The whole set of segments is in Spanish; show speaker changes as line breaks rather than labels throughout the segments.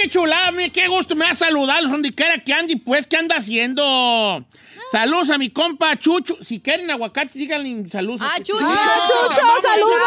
Qué chulada, mire, qué gusto me da saludarlos donde quiera que ande, pues, ¿qué anda haciendo? Saludos a mi compa Chucho. Si quieren aguacates, díganle saludos.
Ah,
a
Chucho.
Chucho, saludos.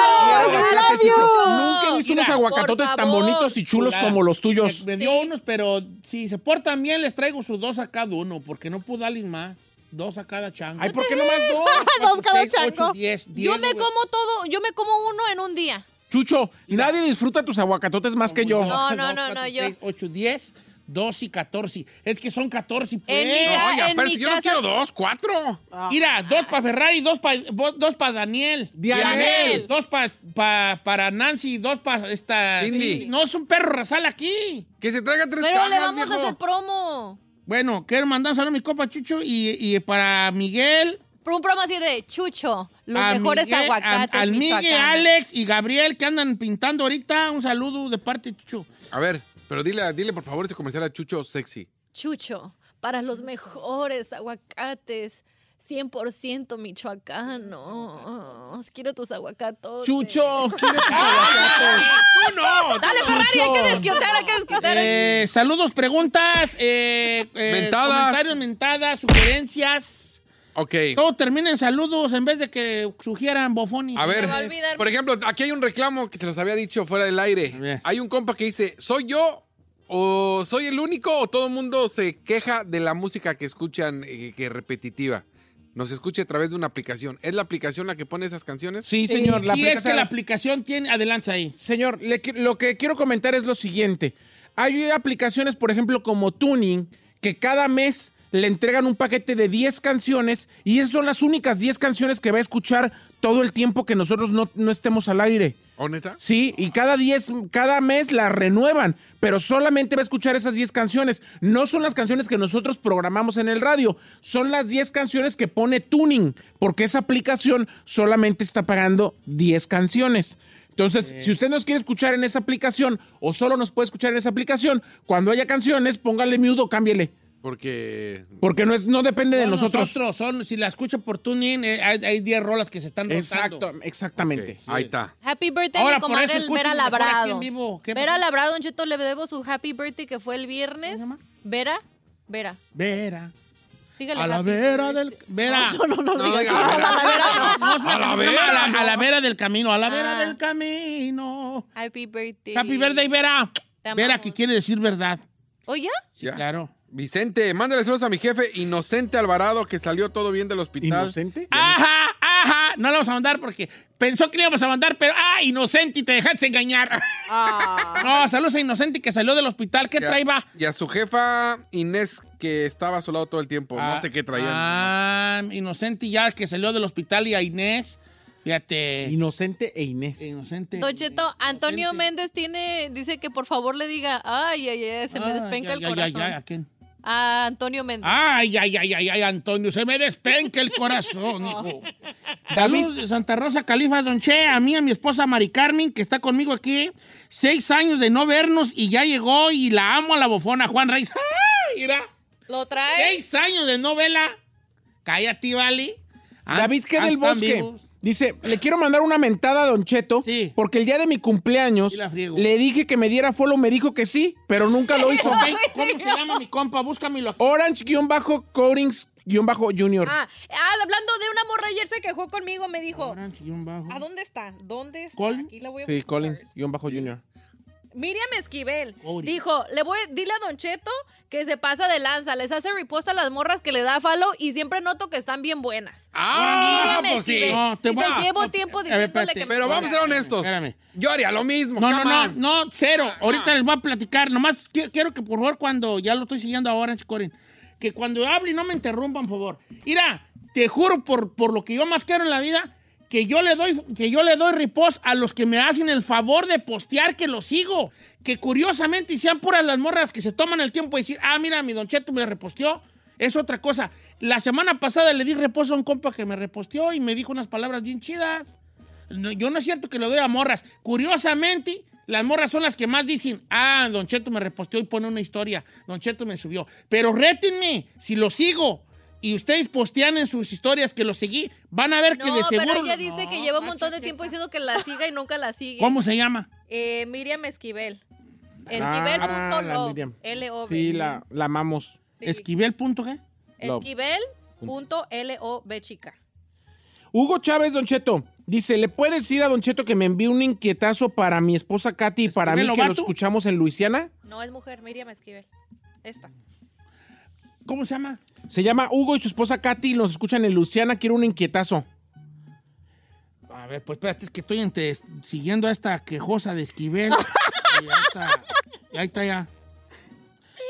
Nunca he visto
Mira,
unos aguacatotes tan bonitos y chulos como los tuyos.
Me, me dio unos, pero si se portan bien, les traigo sus dos a cada uno, porque no puedo darles más. Dos a cada chango.
Ay, ¿por qué no más dos?
Dos cada
Seis, ocho,
chango.
diez,
Yo me como todo, yo me como uno en un día.
Chucho, nadie disfruta tus aguacatotes más que yo.
No, no,
Dos,
no,
cuatro,
no, yo-
seis, ocho, diez, dos y catorce. Es que son catorce, pues.
En mi ca-
Oye,
en
pero
mi
si yo no
casa-
quiero dos, cuatro.
Mira, dos para Ferrari, dos para dos pa Daniel.
Dianel.
Dos pa- pa- para Nancy, dos para esta.
Cindy.
sí, no es un perro rasal aquí.
Que se traiga tres
Pero le
cajas,
vamos a
viejo.
hacer promo.
Bueno, quiero mandar un saludo a mi copa Chucho y, y para Miguel.
Un promo así de Chucho, los
a
mejores
Miguel,
aguacates
a- Al Miguel. Alex y Gabriel que andan pintando ahorita. Un saludo de parte de Chucho.
A ver, pero dile, dile por favor ese comercial a Chucho sexy.
Chucho, para los mejores aguacates, 100% michoacanos. Quiero tus aguacatos.
Chucho, ¿quieres tus aguacates?
¡Tú no!
Dale, Ferrari, hay que desquitar, hay que desquitar.
Eh, saludos, preguntas, eh, eh,
Mentadas.
comentarios, mentadas, sugerencias.
Ok.
Todo termina en saludos en vez de que sugieran bofones.
A ver,
a
por ejemplo, aquí hay un reclamo que se los había dicho fuera del aire. Hay un compa que dice, ¿soy yo o soy el único o todo el mundo se queja de la música que escuchan eh, que es repetitiva? Nos escucha a través de una aplicación. ¿Es la aplicación la que pone esas canciones?
Sí, señor. la
si es que
aplicación-
la aplicación tiene, adelante ahí.
Señor, le lo que quiero comentar es lo siguiente. Hay aplicaciones, por ejemplo, como Tuning, que cada mes le entregan un paquete de 10 canciones y esas son las únicas 10 canciones que va a escuchar todo el tiempo que nosotros no, no estemos al aire.
¿O neta?
Sí, y cada 10, cada mes la renuevan, pero solamente va a escuchar esas 10 canciones. No son las canciones que nosotros programamos en el radio, son las 10 canciones que pone Tuning, porque esa aplicación solamente está pagando 10 canciones. Entonces, si usted nos quiere escuchar en esa aplicación o solo nos puede escuchar en esa aplicación, cuando haya canciones, póngale mute o cámbiele,
Porque...
porque no, es, no depende de
No,
nosotros.
son, si la escucha por tuning, eh, hay hay 10 rolas que se están rotando.
Exacto, exactamente.
Ahí está.
Happy birthday,
Ahora,
mi
por
comadre Vera Labrado.
en vivo. ¿Qué
Vera? Labrado, Don Cheto, le debo su happy birthday que fue el viernes. Vera, Vera.
Vera.
Dígale
A la vera
birthday.
del... Vera.
No, no, no,
No,
digas
diga, a la vera.
No,
A la vera,
a la,
no.
a la vera del camino, a la vera
Ah.
del camino.
Happy birthday.
Happy birthday, Vera. Vera, que quiere decir verdad.
¿O ya?
Sí, claro.
Vicente, mándale saludos a mi jefe Inocente Alvarado que salió todo bien del hospital.
¿Inocente?
Ajá, ajá. No la vamos a mandar porque pensó que le íbamos a mandar, pero ¡ah, inocente! Y te dejaste engañar. No, saludos a Inocente que salió del hospital. ¿Qué
Y a-
trae, va?
Y a su jefa Inés que estaba a su lado todo el tiempo. no sé qué traían.
Ah, Inocente ya que salió del hospital y a Inés. Fíjate.
Inocente e Inés.
Inocente.
Don Cheto, Antonio
Inocente.
Méndez tiene, dice que por favor le diga, ay, ay, ay, se me
Ah,
despenca
ya,
el
ya, ya,
corazón.
ya, ¿a quién?
A Antonio Méndez.
Ay, ay, ay, ay, ay, Antonio, se me despenca el corazón, hijo. Saludos de Santa Rosa, Califa, Don Che, a mí, a mi esposa Mari Carmen, que está conmigo aquí. Seis años de no vernos y ya llegó y la amo a la bofona, Juan Reyes. ¡Ay, mira!
¿Lo trae?
Seis años de no verla. Cállate, vale. Ah,
David, ¿qué
ah,
del bosque?
vivos.
Dice, le quiero mandar una mentada a Don Cheto,
Sí.
porque el día de mi cumpleaños le dije que me diera follow, me dijo que sí, pero nunca lo hizo.
Ok, ¿Cómo se llama mi compa? Búscamelo aquí.
Orange-Coatings guion bajo junior.
Ah, ah, hablando de una morra ayer se quejó conmigo, me dijo,
Orange, guion bajo.
¿a dónde está? ¿Dónde está?
Colin?
Aquí la voy a
Sí,
buscar.
Collins, guion bajo junior.
Miriam Esquivel
Cody.
dijo, le voy, dile a Don Cheto que se pasa de lanza, les hace repost a las morras que le da falo y siempre noto que están bien buenas.
Ah,
Miriam
pues sí.
Esquivel.
No, te
Dice,
voy a-
llevo tiempo diciéndole que me
Pero vamos a ser
ponga".
honestos.
Espérame.
Yo haría lo mismo.
No, no, no, no, cero. Ahorita les voy a platicar. Nomás qui- quiero que por favor cuando, ya lo estoy siguiendo ahora, Chicorin, que cuando hable no me interrumpan, por favor. Mira, te juro por, por lo que yo más quiero en la vida, que yo le doy, que yo le doy repost a los que me hacen el favor de postear que los sigo. Que curiosamente sean puras las morras que se toman el tiempo de decir, ah, mira, mi Don Cheto me reposteó. Es otra cosa. La semana pasada le di repost a un compa que me reposteó y me dijo unas palabras bien chidas. Yo no es cierto que le doy a morras. Curiosamente, las morras son las que más dicen, ah, Don Cheto me reposteó y pone una historia. Don Cheto me subió. Pero rétenme, si lo sigo y ustedes postean en sus historias que lo seguí, van a ver que de seguro...
pero ella dice que lleva un montón de tiempo diciendo que la siga y nunca la sigue.
¿Cómo se llama?
Eh, Miriam Esquivel.
Ah,
Esquivel.love.
la Miriam.
L-O-V.
Sí, la, la amamos.
Sí. Esquivel.L-O-V chica.
Hugo Chávez, Don Cheto, dice, ¿le puede decir a Don Cheto que me envíe un inquietazo para mi esposa Katy y para mí
¿Esquivel
que nos escuchamos en Luisiana?
No es mujer, Miriam Esquivel. Esta.
¿Cómo se llama?
Se llama Hugo y su esposa Katy y nos escuchan en Luisiana. Quiero un inquietazo.
A ver, pues espérate, es que estoy entre- siguiendo a esta quejosa de Esquivel. y ahí está, y ahí está ya.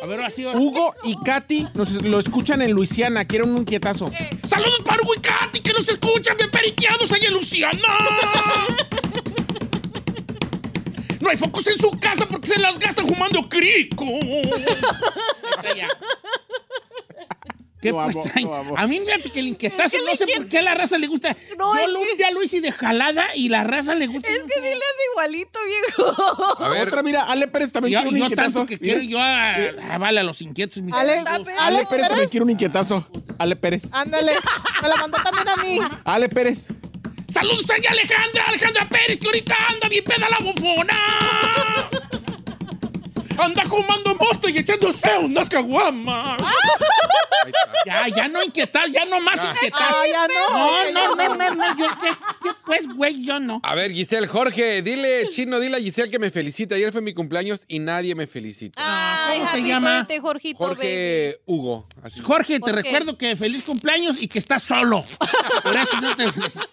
A ver, así ahora.
Hugo y Katy nos lo escuchan en Luisiana. Quiero un inquietazo.
¡Saludos para Hugo y Katy que nos escuchan de periqueados allá en Luciana! No hay focos en su casa porque se las gastan fumando crico. ¿Qué
Lo amo,
pues
lo amo.
A mí fíjate que el inquietazo, no sé por qué a la raza le gusta.
No,
Yo lo,
que-
ya lo hice de jalada y la raza le gusta.
Es que sí le hace igualito, viejo.
A ver,
Otra, mira, Ale Pérez también
Yo,
quiere un
yo
inquietazo.
tanto que quiero yo a, a- vale a los inquietos. Mis
Ale,
amigos.
Ale Pérez también quiere un inquietazo. Ale Pérez.
Ándale, me la mandó también a mí.
Ale Pérez.
Saludos a Alejandra, Alejandra Pérez, que ahorita anda bien peda la bufona. Anda fumando moto y echándose unas caguamas. Ya, ya no inquietar, ya no más inquietar.
Ah, ya no.
No, no, no, no, no, yo qué, qué, pues, güey, yo no.
a ver, Giselle, Jorge, dile, chino, dile a Giselle que me felicita. Ayer fue mi cumpleaños y nadie me felicita.
Ay,
¿cómo se llama?
Jorgito, baby.
Jorge Hugo. Así.
Jorge, te recuerdo que feliz cumpleaños y que estás solo. Por eso no te felicito.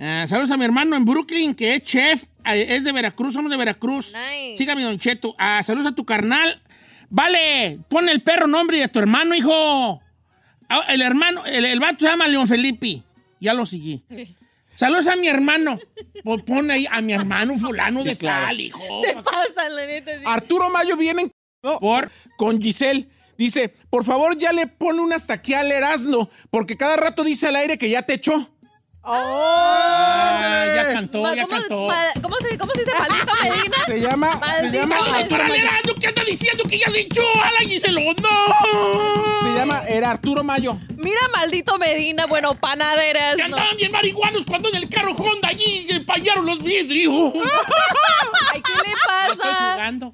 Ah, saludos a mi hermano en Brooklyn, que es chef, eh, es de Veracruz, somos de Veracruz.
Nice.
Sígame, Don Cheto. Ah, saludos a tu carnal. Vale, pon el perro nombre de tu hermano, hijo. Ah, el hermano, el, el vato se llama León Felipe. Ya lo seguí. Saludos a mi hermano. Pon- Pon ahí a mi hermano fulano de
claro.
tal, hijo.
Te pasan, la neta. sí.
Arturo Mayo viene en-
Por
con Giselle. Dice, por favor, ya le pone un hasta aquí al Erasmo, porque cada rato dice al aire que ya te echó.
Ah, ya cantó, ya
¿Cómo,
cantó.
¿cómo, se, ¿Cómo se dice maldito Medina?
Se llama, se llama,
Saludos para el Erasmo que anda diciendo que ya se echó a la Giselo. ¡No!
se llama era Arturo Mayo.
Mira, maldito Medina, bueno, panaderas.
Que
no.
andaban bien marihuanos cuando en el carro Honda allí empañaron los vidrios.
Ay, ¿qué le
Estoy
pasa?
jugando.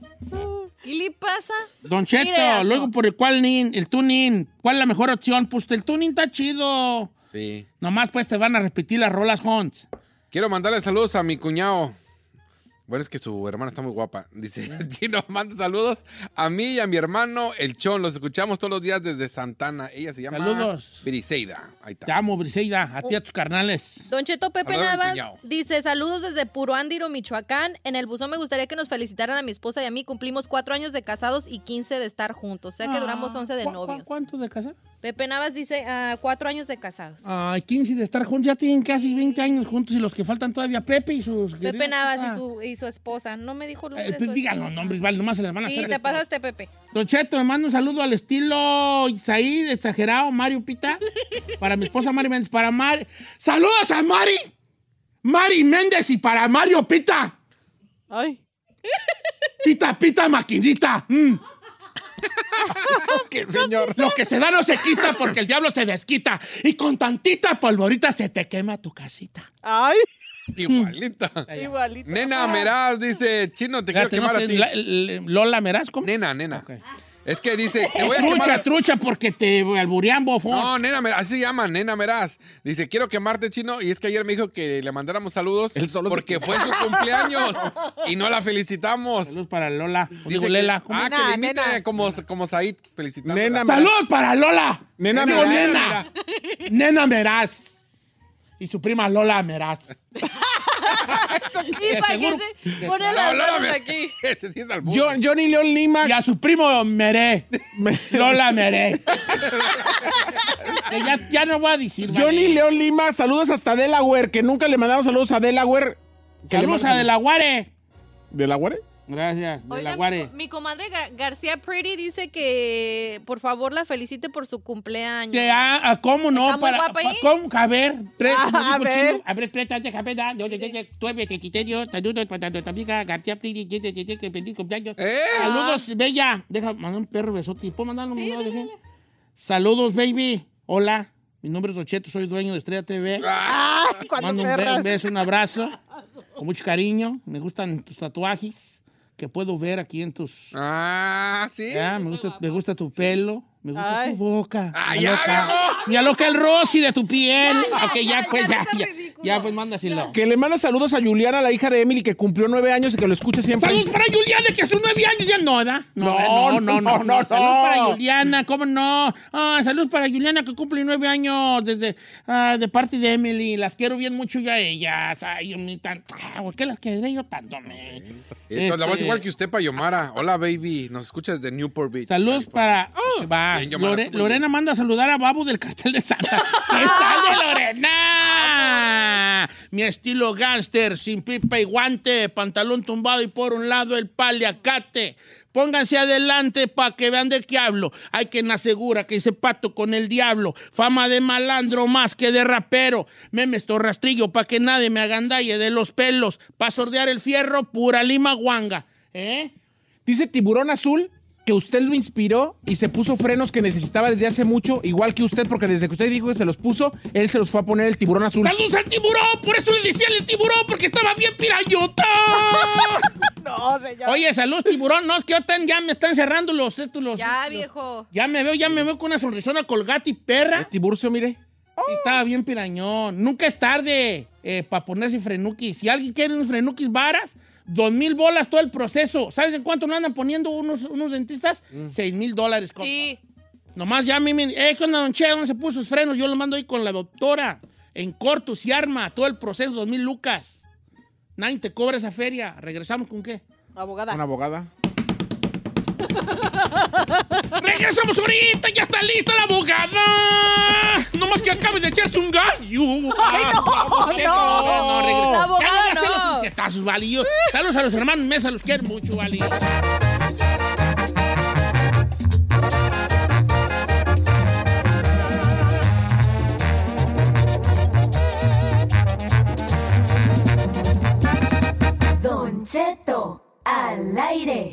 ¿Qué le pasa?
Don Cheto, luego por el cual nin, el tuning, ¿cuál es la mejor opción? Pues el tuning está chido.
Sí.
Nomás pues te van a repetir las rolas Hunts.
Quiero mandarle saludos a mi cuñado. Bueno, es que su hermana está muy guapa. Dice, Chino, manda saludos a mí y a mi hermano, el Chon. Los escuchamos todos los días desde Santana. Ella se llama...
Saludos.
Briseida. Ahí
Te
está.
amo, Briseida, a ti y a tus carnales.
Don Cheto Pepe
Saludos
Navas dice, saludos desde Puruándiro, Michoacán. En el buzón me gustaría que nos felicitaran a mi esposa y a mí. Cumplimos cuatro años de casados y 15 de estar juntos. O sea que duramos 11 de
¿Cu- cu-
novios.
¿Cuánto de casa?
Pepe Navas dice, ah, cuatro años de casados.
Ay, 15 de estar juntos, ya tienen casi 20 años juntos y los que faltan todavía Pepe y sus...
Pepe Navas y su, y su esposa. No me dijo el nombre
Eh, pues digan los nombres, vale, nomás se les van a
Sí,
hacer
te
de todo.
pasaste, Pepe.
Don Cheto, me mando un saludo al estilo Isaí, exagerado, Mario Pita. Para mi esposa Mari Méndez, para Mari. ¡Saludos a Mari! Mari Méndez y para Mario Pita.
Ay.
Pita, pita, maquinita. Mm.
¿Qué señor?
Lo que se da no se quita porque el diablo se desquita. Y con tantita polvorita se te quema tu casita.
Ay,
Igualita.
igualito.
Nena Meraz dice, Chino, te quiero quemar a ti.
Lola Meraz, ¿cómo?
Nena, nena. Es que dice, te voy a
Trucha,
quemar.
trucha, porque te alburean, bofón.
No, nena, Meraz, así se llama, nena Meraz. Dice, quiero quemarte, chino. Y es que ayer me dijo que le mandáramos saludos
Él solo se
porque fue su cumpleaños y no la felicitamos.
Saludos para Lola.
Dice
Digo,
que-
Lela. ¿cómo?
Ah, que
Nena,
le imite como, como Said felicitando.
Nena,
¡Saludos para Lola!
Nena
Digo,
Meraz.
nena. Nena Meraz. Y su prima Lola Meraz.
¿Y para qué
seguro-
se pone las
Lola,
manos aquí?
Ese sí es albur.
Jo- Johnny León Lima.
Y a su primo Meré. Lola Meré. Que ya, ya no voy a decir.
Johnny. León Lima, saludos hasta Delaware, que nunca le mandamos saludos a Delaware. Que le
Saludos a De la Guare. Gracias, De la Guare.
mi, mi comadre Gar- García Pretty dice que por favor la felicite por su cumpleaños.
Que, ah, ah, ¿Cómo no?
¿Está muy
Para,
guapa ahí?
pa- ¿Cómo? A ver,
Ah, a ver.
a ver, capeta, saludos para tu amiga García Pridi, que feliz cumpleaños.
¡Eh!
Saludos, bella. Deja, mandar un perro besote. ¿Puedo mandarlo? No. Saludos, baby. Hola, mi nombre es Rocheto, soy dueño de Estrella TV. Mando un, be-
perras.
un beso, un abrazo, con mucho cariño. Me gustan tus tatuajes que puedo ver aquí en tus...
Ah, sí.
Ya, me gusta, me gusta tu pelo, me gusta
Ay.
tu boca.
Ah,
me
ya, viejo.
me aloca el rosy de tu piel.
Ya,
ok,
ya,
ya,
ya,
pues,
ya,
ya, ya. pues, mándaselo.
Que le manda saludos a Juliana, la hija de Emily, que cumplió nueve años y que lo escucha siempre.
Saludos para Juliana, que a sus nueve años ya no, ¿da? No, no, no, no, no.
no,
Saludos
no.
para Juliana, ¿cómo no? Ah, saludos para Juliana, que cumple nueve años desde, ah, de parte de Emily. Las quiero bien mucho yo a ellas. Ay, yo tan... Ah, ¿Por qué las quedé yo tanto, me?
Entonces, la voz
Este-
igual que usted, Payomara. Hola, baby. Nos escuchas desde Newport Beach.
Saludos
California.
para. Va.
Bien,
Lore- Lorena manda a saludar a Babu del cartel de Santa. ¿Qué tal de Lorena? Mi estilo gángster, sin pipa y guante, pantalón tumbado y por un lado el paliacate. Pónganse adelante para que vean de qué hablo. Hay quien asegura que hice pato con el diablo. Fama de malandro más que de rapero. Memes to rastrillo para que nadie me agandalle de los pelos. Para sordear el fierro, pura lima guanga. ¿Eh?
Dice Tiburón Azul que usted lo inspiró y se puso frenos que necesitaba desde hace mucho, igual que usted, porque desde que usted dijo que se los puso, él se los fue a poner el Tiburón Azul.
¡Saludos al tiburón! Por eso le decía el tiburón, porque estaba bien pirayota.
No, señor.
Oye, saludos, tiburón. No, es que ya, están- ya me están cerrando los estos, los.
Ya,
los-
viejo.
Ya me veo, ya me veo con una sonrisona colgate y perra.
Eh, Tiburcio, mire.
Sí, estaba bien pirañón. Nunca es tarde para ponerse frenuquis. Si alguien quiere unos frenuquis varas, dos mil bolas todo el proceso. ¿Sabes en cuánto nos andan poniendo unos, unos dentistas? Seis mil dólares, compa.
Sí.
Nomás ya a mí me... Eh, ¿qué onda, don Che? ¿Dónde se puso sus frenos? Yo lo mando ahí con la doctora. En corto, y arma. Todo el proceso, dos mil lucas. Nadie te cobra esa feria. ¿Regresamos con qué?
Abogada.
Una abogada.
¡Regresamos ahorita! ¡Ya está lista la abogada! No más que acabe de echarse un gallo. ¡Ay, no! no, no, regre-
La abogada
Ya no hacer
no.
los inquietazos, vale. Saludos a los hermanos Mesa, los quiero mucho, vale.
Don Cheto al aire.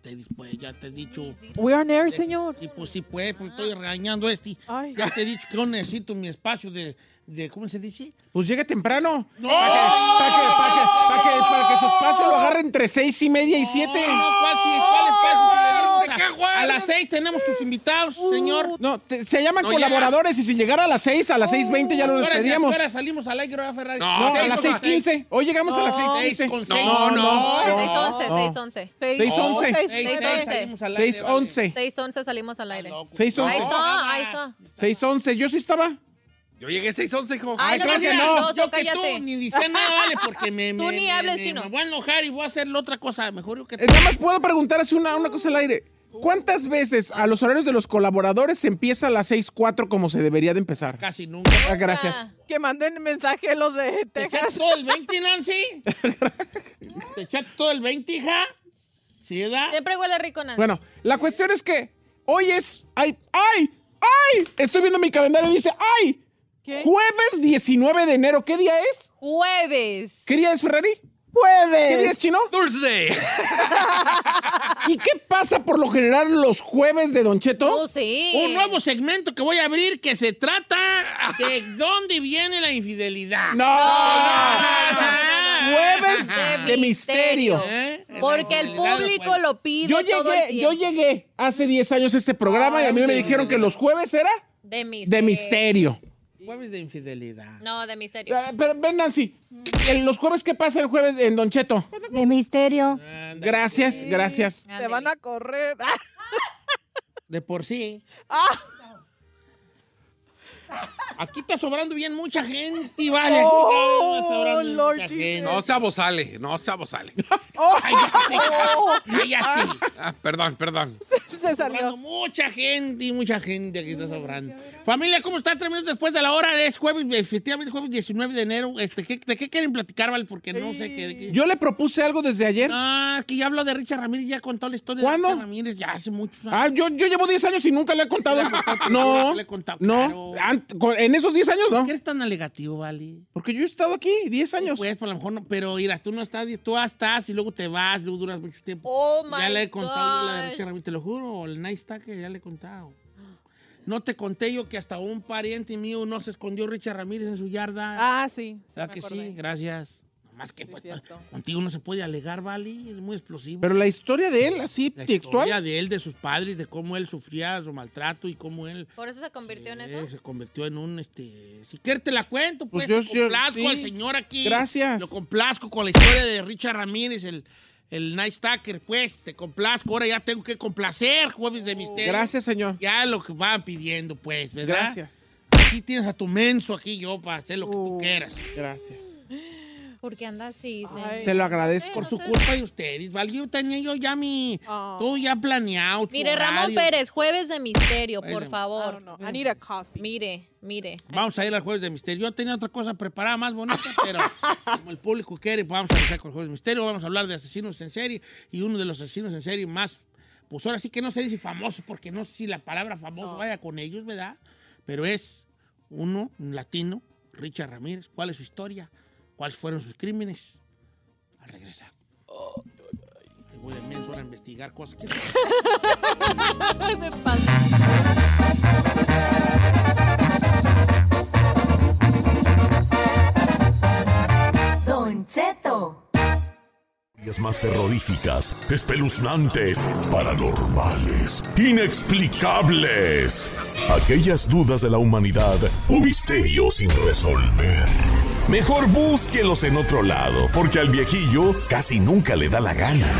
te después, ya te he dicho.
We are air, señor.
Y pues sí, pues, pues estoy regañando a este.
Ay.
Ya te he dicho que yo necesito mi espacio de, de ¿cómo se dice?
Pues llegue temprano.
¡No!
Para que, para que, para que, para que, para que su espacio lo agarre entre seis y media y siete.
No, ¿cuál, sí, ¿cuál espacio? Si le dimos
¿de qué
a,
juegas?
a las seis tenemos tus invitados, señor.
No, te- se llaman
No
colaboradores y si llegara a las seis, a las seis veinte ya lo
Ahora,
despedíamos.
Ahora salimos al aire, ¿verdad, Ferrari.
No,
No, a las
con
seis quince. Hoy llegamos a las seis
Seis
quince.
con seis.
No, no.
611,
no.
611.
Seis once.
Seis,
Seis,
seis,
once.
salimos al aire,
Seis
vale.
once.
611 salimos al aire.
Seis
Ahí
once.
son, ahí son.
Seis once. Yo sí estaba.
Yo llegué 611, hijo.
Ay, no
claro
seas
que no.
mentiroso,
Yo que
cállate.
tú ni dices nada, vale, porque me,
Tú
me-
ni
me-
hables
me-
chino.
Me voy a enojar y voy a hacer la otra cosa. Mejor yo que
Eh, Nada más puedo preguntar así una, una cosa al aire. ¿Cuántas veces a los horarios de los colaboradores se empieza a las seis cuatro como se debería de empezar?
casi nunca.
Ah, gracias.
Que manden mensaje los de
¿Te echaste
Texas.
todo el 20, Nancy? ¿Te echaste todo el 20, hija? ¿Sí, edad?
Siempre huele rico, Nancy.
Bueno, la cuestión es que hoy es. ¡Ay! ¡Ay! ¡Ay! Estoy viendo mi calendario y dice ¡Ay!
¿Qué?
Jueves 19 de enero. ¿Qué día es?
Jueves.
¿Qué día es, Ferrari?
¡Jueves!
¿Qué día es, Chino?
Dulce.
¿Y qué pasa por lo general los jueves de Don Cheto?
Oh, sí.
Un nuevo segmento que voy a abrir que se trata de dónde viene la infidelidad.
No,
no,
Jueves
De
de misterio.
¿Eh?
Porque el público lo pide
Yo
todo el
llegué, yo llegué hace 10 años a este programa y a mí me dijeron que los jueves era
De misterio.
de misterio.
Jueves de infidelidad.
No, de misterio.
Pero ven, Nancy, en los jueves, ¿qué pasa el jueves en Don Cheto?
De misterio.
Ándale.
Gracias, gracias.
Te van a correr.
De por sí.
Ah,
Aquí está sobrando bien mucha gente, vale.
Oh, Lord
mucha
Jesus.
gente.
No se abosale, no se abosale.
Cállate, cállate.
Ah, perdón, perdón.
se
Sobrando
salió.
mucha gente y mucha gente aquí está sobrando. Familia, ¿cómo está? Tres minutos después de la hora. Es jueves, efectivamente, jueves 19 de enero. Este, ¿qué- ¿De qué quieren platicar, vale? Porque no sé qué. qué-
Yo le propuse algo desde ayer.
Ah, es que ya habló de Richard Ramírez, ya contó la historia
¿Cuándo?
de Richard Ramírez, ya hace muchos años.
Ah, yo, yo llevo 10 años y nunca le he contado.
No,
No,
le he contado,
no.
claro.
En esos 10 años
¿Por
no.
qué eres tan alegativo, vale?
Porque yo he estado aquí 10 años.
Pues, por lo mejor no, pero mira, tú no estás, tú estás y luego te vas, luego duras mucho tiempo.
Oh, my
ya le he contado la de
gosh.
Richard Ramírez, te lo juro, el nice tag que ya le he contado. No te conté yo que hasta un pariente mío no se escondió Richard Ramírez en su yarda.
Ah, sí.
¿Verdad
me
que
acordé.
sí? Gracias. Nomás que
Sí,
pues, contigo no se puede alegar, ¿vale? Es muy explosivo.
Pero la historia de él, así
la
textual.
historia de él, de sus padres, de cómo él sufría su maltrato y cómo él
Por eso se convirtió en eso.
se convirtió en un, este... Si quieres te la cuento, pues,
Pues yo-
lo
yo-
complazco
sí.
al señor aquí.
Gracias.
Lo complazco con la historia de Richard Ramírez, el, el Night Stacker, pues, te complazco. Ahora ya tengo que complacer, Jueves de Misterio.
Gracias, señor.
Ya lo que van pidiendo, pues, ¿verdad?
Gracias.
Aquí tienes a tu menso aquí yo para hacer lo que tú quieras.
Gracias.
¿Por qué anda así?
Ay.
Se lo agradezco.
Por su culpa de ustedes, ¿vale? Yo tenía yo ya mi...
Oh.
Todo ya planeado.
Mire, Ramón
horario.
Jueves, de misterio, por
I
favor.
know. I need a coffee.
Mire, mire.
Vamos a ir al Jueves de Misterio. Yo tenía otra cosa preparada más bonita, pero como el público quiere, pues vamos a empezar con el Jueves de Misterio. Vamos a hablar de asesinos en serie y uno de los asesinos en serie más, pues ahora sí que no sé si famoso, porque no sé si la palabra famoso vaya con ellos, ¿verdad? Pero es uno, un latino, Richard Ramírez. ¿Cuál es su historia? ¿Cuáles fueron sus crímenes? Al regresar. Ay, Voy de ahora a investigar cosas que...
Se pasa.
Don Cheto.
Más terroríficas, espeluznantes, paranormales, inexplicables. Aquellas dudas de la humanidad o misterios sin resolver. Mejor búsquelos en otro lado, porque al viejillo casi nunca le da la gana.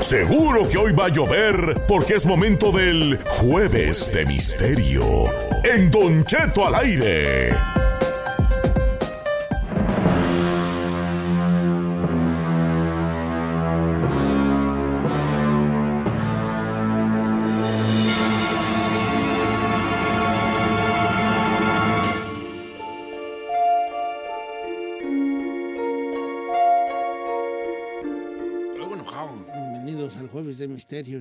Seguro que hoy va a llover, porque es momento del Jueves de Misterio. En Don Cheto al aire.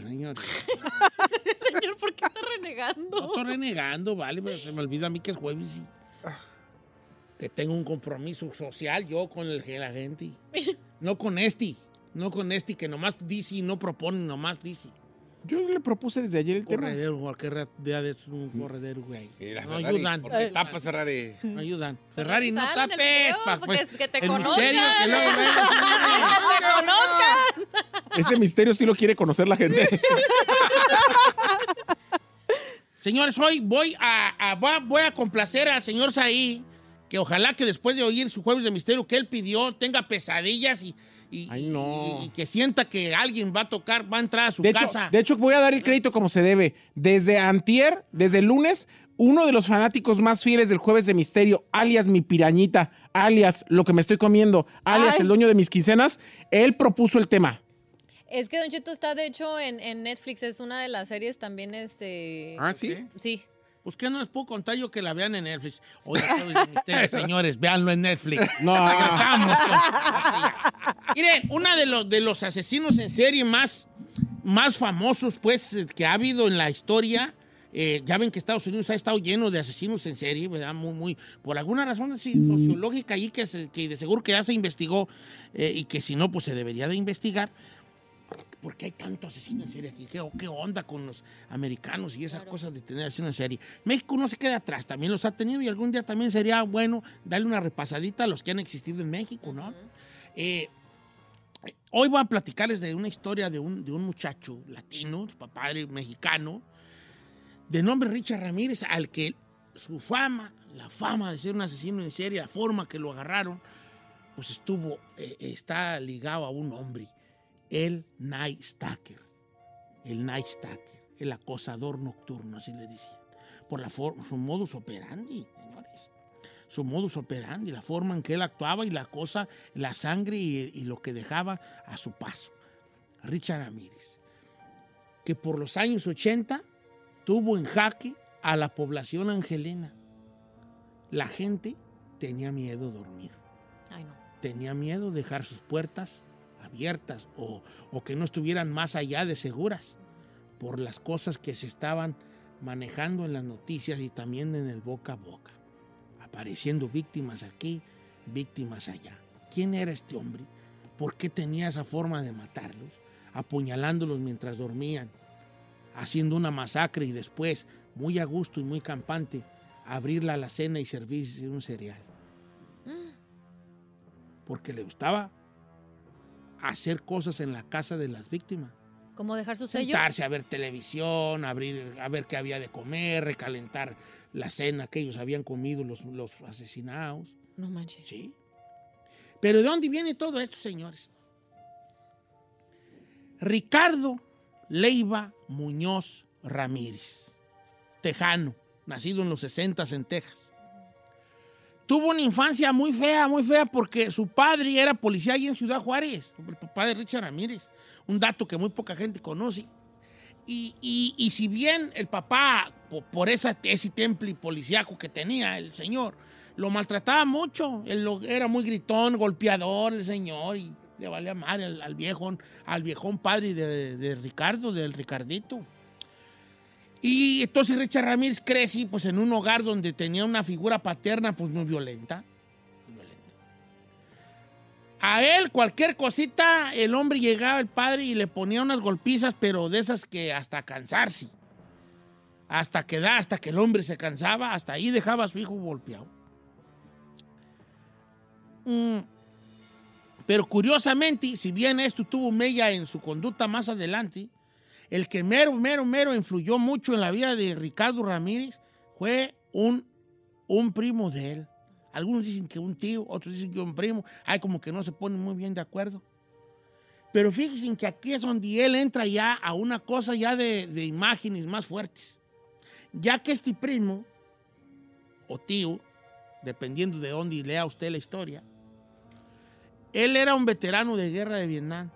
Señor.
Señor, ¿por qué está
No
renegando?
estoy renegando, vale, pero se me olvida a mí que es jueves y que tengo un compromiso social yo con el, la gente. No con este, No con este que nomás dice y no propone, nomás dice.
Yo le propuse desde ayer el tema.
Corredero, cualquier día es un corredero, güey.
Mira,
No ayudan.
¿Por qué tapas, Ferrari?
No ayudan. Ferrari, no tapes.
video,
pa- pues,
es que te
el
conozcan.
misterio que ven.
¡Que te conozcan!
Ese misterio sí lo quiere conocer la gente.
Señores, hoy voy a, a- voy a complacer al señor Saí, que ojalá que después de oír su Jueves de Misterio que él pidió, tenga pesadillas y, y-
Ay, no.
y- y que sienta que alguien va a tocar, va a entrar a su
De hecho,
casa.
de hecho, voy a dar el crédito como se debe. Desde antier, desde el lunes, uno de los fanáticos más fieles del Jueves de Misterio, alias mi pirañita, alias lo que me estoy comiendo, alias
Ay.
el dueño de mis quincenas, él propuso el tema.
Es que Don Cheto está, de hecho, en, en Netflix. Es una de las series también, este...
¿Ah, sí?
Sí.
Pues que no les puedo contar yo que la vean en Netflix. Oye, Misterio, señores, véanlo en Netflix.
No.
Regresamos. con- Miren, uno de los, de los asesinos en serie más, más famosos, pues, eh, que ha habido en la historia. eh, ya ven que Estados Unidos ha estado lleno de asesinos en serie, ¿verdad? Muy, muy, por alguna razón así, sociológica ahí que, se- que de seguro que ya se investigó eh, y que si no, pues se debería de investigar. ¿Por qué hay tanto asesino en serie aquí? ¿Qué, qué onda con los americanos y esas cosas de tener asesino en serie? México no se queda atrás, también los ha tenido y algún día también sería bueno darle una repasadita a los que han existido en México, ¿no? Eh, hoy voy a platicarles de una historia de un, de un muchacho latino, su papá era mexicano, de nombre Richard Ramírez, al que su fama, la fama de ser un asesino en serie, la forma que lo agarraron, pues estuvo, eh, está ligado a un hombre, el Night Stalker. El Night Stalker, el acosador nocturno, así le decían. Por la forma, su modus operandi, señores. Su modus operandi, la forma en que él actuaba y la cosa, la sangre y, y lo que dejaba a su paso. Richard Ramírez, que por los años 80 tuvo en jaque a la población angelina. La gente tenía miedo de dormir
Ay, no.
tenía miedo de dejar sus puertas abiertas o, o que no estuvieran más allá de seguras por las cosas que se estaban manejando en las noticias y también en el boca a boca, apareciendo víctimas aquí, víctimas allá. ¿Quién era este hombre? ¿Por qué tenía esa forma de matarlos? Apuñalándolos mientras dormían, haciendo una masacre y después, muy a gusto y muy campante, abrir la alacena y servirse un cereal porque le gustaba hacer cosas en la casa de las víctimas.
¿Cómo dejar su sello?
Sentarse a ver televisión, abrir, a ver qué había de comer, recalentar la cena que ellos habían comido los, los asesinados.
No manches.
Sí. Pero ¿de dónde viene todo esto, señores? Ricardo Leiva Muñoz Ramírez, tejano, nacido en los 60 en Texas. Tuvo una infancia muy fea, muy fea, porque su padre era policía ahí en Ciudad Juárez, el papá de Richard Ramírez. Un dato que muy poca gente conoce. Y, y- y si bien el papá, po- por, esa, ese temple policíaco que tenía el señor, lo maltrataba mucho. Él lo- era muy gritón, golpeador el señor, y le valía madre al, al viejón, al viejón padre de, de Ricardo, del Ricardito. Y entonces Richard Ramírez crece pues, en un hogar donde tenía una figura paterna pues muy violenta. A él cualquier cosita, el hombre llegaba el padre y le ponía unas golpizas, pero de esas que hasta cansarse. Hasta que hasta que el hombre se cansaba, hasta ahí dejaba a su hijo golpeado. Mm, Pero curiosamente, si bien esto tuvo mella en su conducta más adelante, el que mero, mero, mero influyó mucho en la vida de Ricardo Ramírez fue un, un primo de él. Algunos dicen que un tío, otros dicen que un primo. Hay como que no se ponen muy bien de acuerdo. Pero fíjense que aquí es donde él entra ya a una cosa ya de, de imágenes más fuertes. Ya que este primo, o tío, dependiendo de dónde lea usted la historia, él era un veterano de guerra de Vietnam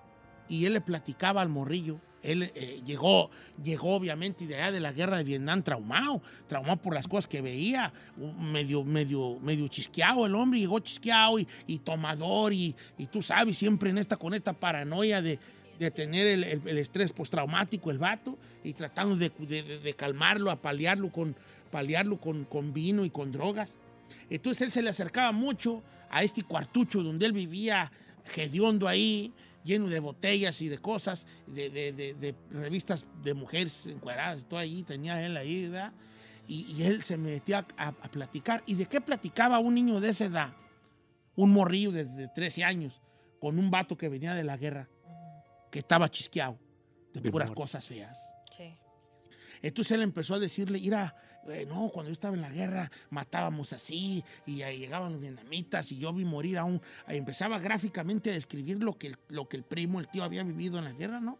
y él le platicaba al morrillo. Él eh, llegó, llegó obviamente de allá de la guerra de Vietnam traumado, traumado por las cosas que veía, medio, medio, medio chisqueado el hombre, llegó chisqueado y, y tomador y, y tú sabes, siempre en esta, con esta paranoia de, de tener el, el- el estrés postraumático el vato y tratando de, de- de calmarlo, a paliarlo, con, paliarlo con, con vino y con drogas. Entonces él se le acercaba mucho a este cuartucho donde él vivía hediondo ahí lleno de botellas y de cosas, de, de- de- de revistas de mujeres encueradas, y todo ahí, tenía él ahí, ¿verdad? Y, y él se metía a, a platicar. ¿Y de qué platicaba un niño de esa edad? Un morrillo de, de 13 años, con un vato que venía de la guerra, que estaba chisqueado de
De
puras cosas feas.
Sí.
Entonces él empezó a decirle, mira, eh, no, cuando yo estaba en la guerra matábamos así y ahí llegaban los vietnamitas y yo vi morir a un... empezaba gráficamente a describir lo que, el, lo que el primo, el tío había vivido en la guerra, ¿no?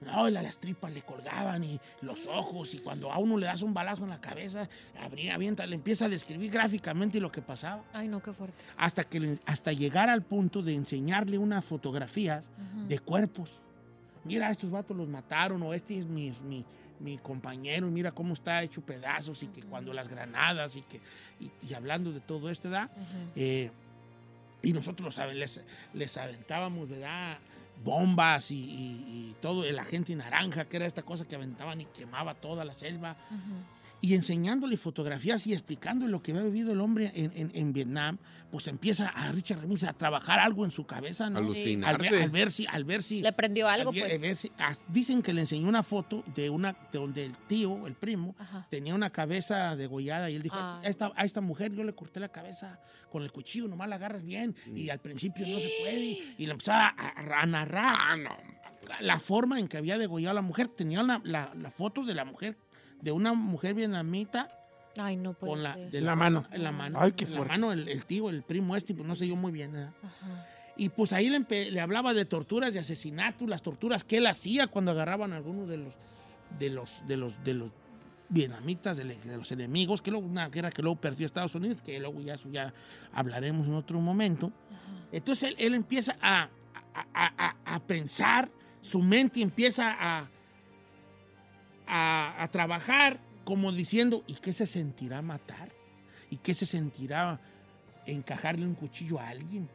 No, las tripas le colgaban y los ojos y cuando a uno le das un balazo en la cabeza, abría, avienta, le empieza a describir gráficamente lo que pasaba
Ay, no, qué fuerte.
hasta, que hasta llegar al punto de enseñarle unas fotografías de cuerpos. Mira, estos vatos los mataron, o este es mi, mi, mi compañero, mira cómo está hecho pedazos, y que cuando las granadas, y que y, y hablando de todo esto, ¿verdad? Eh, y nosotros los les, les aventábamos, ¿verdad? Bombas y, y- y todo, el agente naranja, que era esta cosa que aventaban y quemaba toda la selva y enseñándole fotografías y explicándole lo que había vivido el hombre en, en- en Vietnam, pues empieza a Richard Remisa a trabajar algo en su cabeza, ¿no?
Alucinarse.
Al ver, al ver si, al ver si,
Le prendió algo,
al
pues.
al ver si- ah, dicen que le enseñó una foto de una, de donde el tío, el primo,
Ajá.
tenía una cabeza degollada y él dijo,
Ay.
a esta, a esta mujer yo le corté la cabeza con el cuchillo, nomás la agarras bien y al principio no se puede y le empezaba a, a narrar
Ah, no.
la forma en que había degollado a la mujer. Tenía la, la- la foto de la mujer, de una mujer vietnamita
Ay, no puede
con la,
ser.
de
La mano.
En la mano.
Ay, qué
En la
fuerte.
mano, el, el tío, el primo este, pues no sé yo muy bien. Y pues ahí le, le hablaba de torturas, de asesinatos, las torturas que él hacía cuando agarraban a algunos de los, de los, de los, de los vietnamitas, de, los enemigos, que luego una guerra que luego perdió Estados Unidos, que luego ya, eso ya hablaremos en otro momento. Entonces él, él empieza a, a- a- a- a pensar, su mente empieza a, a, a trabajar como diciendo, ¿y qué se sentirá matar? ¿Y qué se sentirá encajarle un cuchillo a alguien?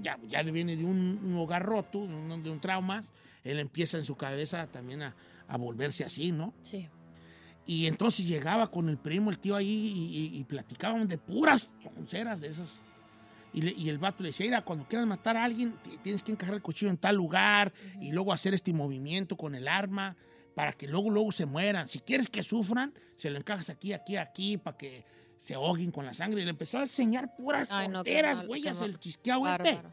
ya, ya viene de un, un hogar roto, de un, de un trauma, él empieza en su cabeza también a, a volverse así, ¿no?
Sí.
Y entonces llegaba con el primo, el tío ahí, y, y- y platicaban de puras tonceras de esas. Y, le- y el vato le decía, mira, cuando quieras matar a alguien, tienes que encajar el cuchillo en tal lugar y luego hacer este movimiento con el arma para que luego, luego se mueran. Si quieres que sufran, se lo encajas aquí, aquí, aquí, para que se ahoguen con la sangre. Y le empezó a enseñar puras
Ay,
tonteras,
mal.
el chisqueado este.
Bárbaro.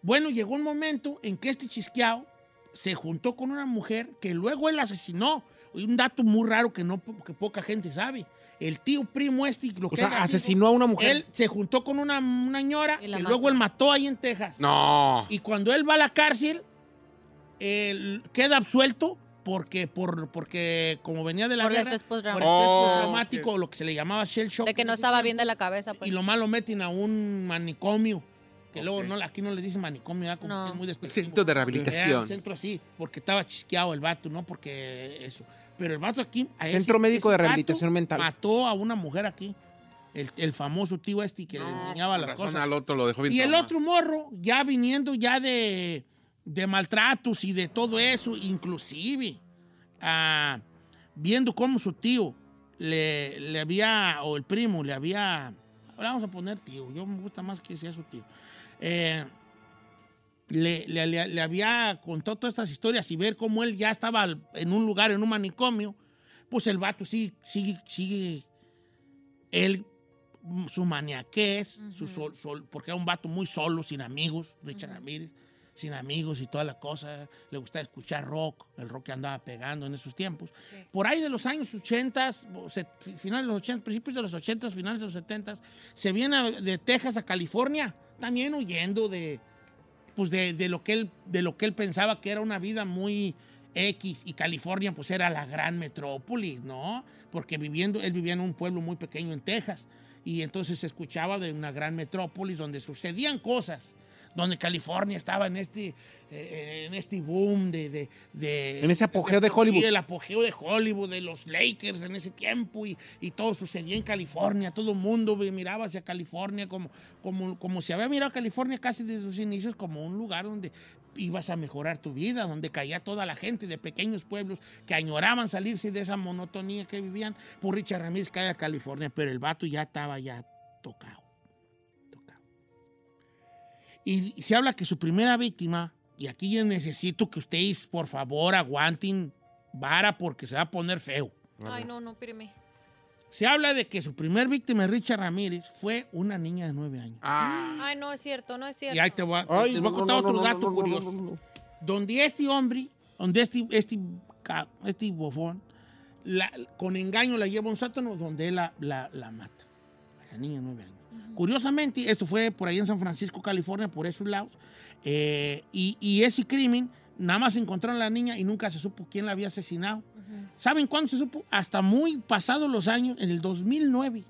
Bueno, llegó un momento en que este chisqueado se juntó con una mujer que luego él asesinó. Y Un dato muy raro que, no, que poca gente sabe. El tío primo este, lo
O
que
sea, asesinó a una mujer.
Él se juntó con una, una ñora que
mató.
luego él mató ahí en Texas.
No.
Y cuando él va a la cárcel, él queda absuelto porque, por, porque como venía de la
Por el
guerra,
estrés
por el
postraumático.
Oh,
lo que se le llamaba shell shock.
De que no estaba bien de la cabeza, pues.
y lo más lo meten a un manicomio. Que luego no, aquí no les dicen manicomio, ¿verdad? como
No.
que es muy despectivo.
Centro de
Era
rehabilitación.
un centro así, porque estaba chisqueado el vato, ¿no? Porque eso. Pero el vato aquí... a
Centro Médico de Rehabilitación Mental.
Mató a una mujer aquí. El, el famoso tío este que le enseñaba las cosas.
al otro lo dejó bien
Y el otro morro, ya viniendo ya de, de maltratos y de todo eso, inclusive ah, viendo cómo su tío le, le había, o el primo le había, vamos a poner tío, yo me gusta más que sea su tío, eh, le, le- le- había contado todas estas historias y ver cómo él ya estaba en un lugar, en un manicomio, pues el vato sigue, sigue, sigue, él, su maniaquez, su sol, sol- porque era un vato muy solo, sin amigos, Richard Ramírez, sin amigos y toda la cosa, le gustaba escuchar rock, el rock que andaba pegando en esos tiempos. Por ahí de los años 80, o se- finales de los 80, principios de los 80, finales de los 70, se viene de Texas a California, también huyendo de, pues de, de lo que él, de lo que él pensaba que era una vida muy X y California pues era la gran metrópolis, ¿no? Porque viviendo, él vivía en un pueblo muy pequeño en Texas y entonces se escuchaba de una gran metrópolis donde sucedían cosas, donde California estaba en este, eh, en este boom de, de- de-
En ese apogeo de Hollywood.
Sí, el apogeo de Hollywood, de los Lakers en ese tiempo y, y todo sucedía en California. Todo el mundo miraba hacia California como, como, como se había mirado California casi desde sus inicios como un lugar donde ibas a mejorar tu vida, donde caía toda la gente de pequeños pueblos que añoraban salirse de esa monotonía que vivían. Por Richard Ramírez cae a California, pero el vato ya estaba ya tocado. Y, y se habla que su primera víctima y aquí yo necesito que ustedes, por favor, aguanten vara porque se va a poner feo.
Ay, no, no, espérame.
Se habla de que su primer víctima, Richard Ramírez, fue una niña de nueve años.
Ay, no es cierto, no es cierto.
Y ahí te voy a,
Ay,
les voy a contar
no, no,
otro
no,
dato
no, no,
curioso.
no, no, no.
Donde este hombre, donde este, este, este bofón, la- con engaño la lleva a un sótano donde él la, la- la mata. A la niña de nueve años. Curiosamente, esto fue por ahí en San Francisco, California, por esos lados. eh, y, y ese crimen, nada más encontraron a la niña y nunca se supo quién la había asesinado. ¿Saben cuándo se supo? Hasta muy pasados los años, en el 2009.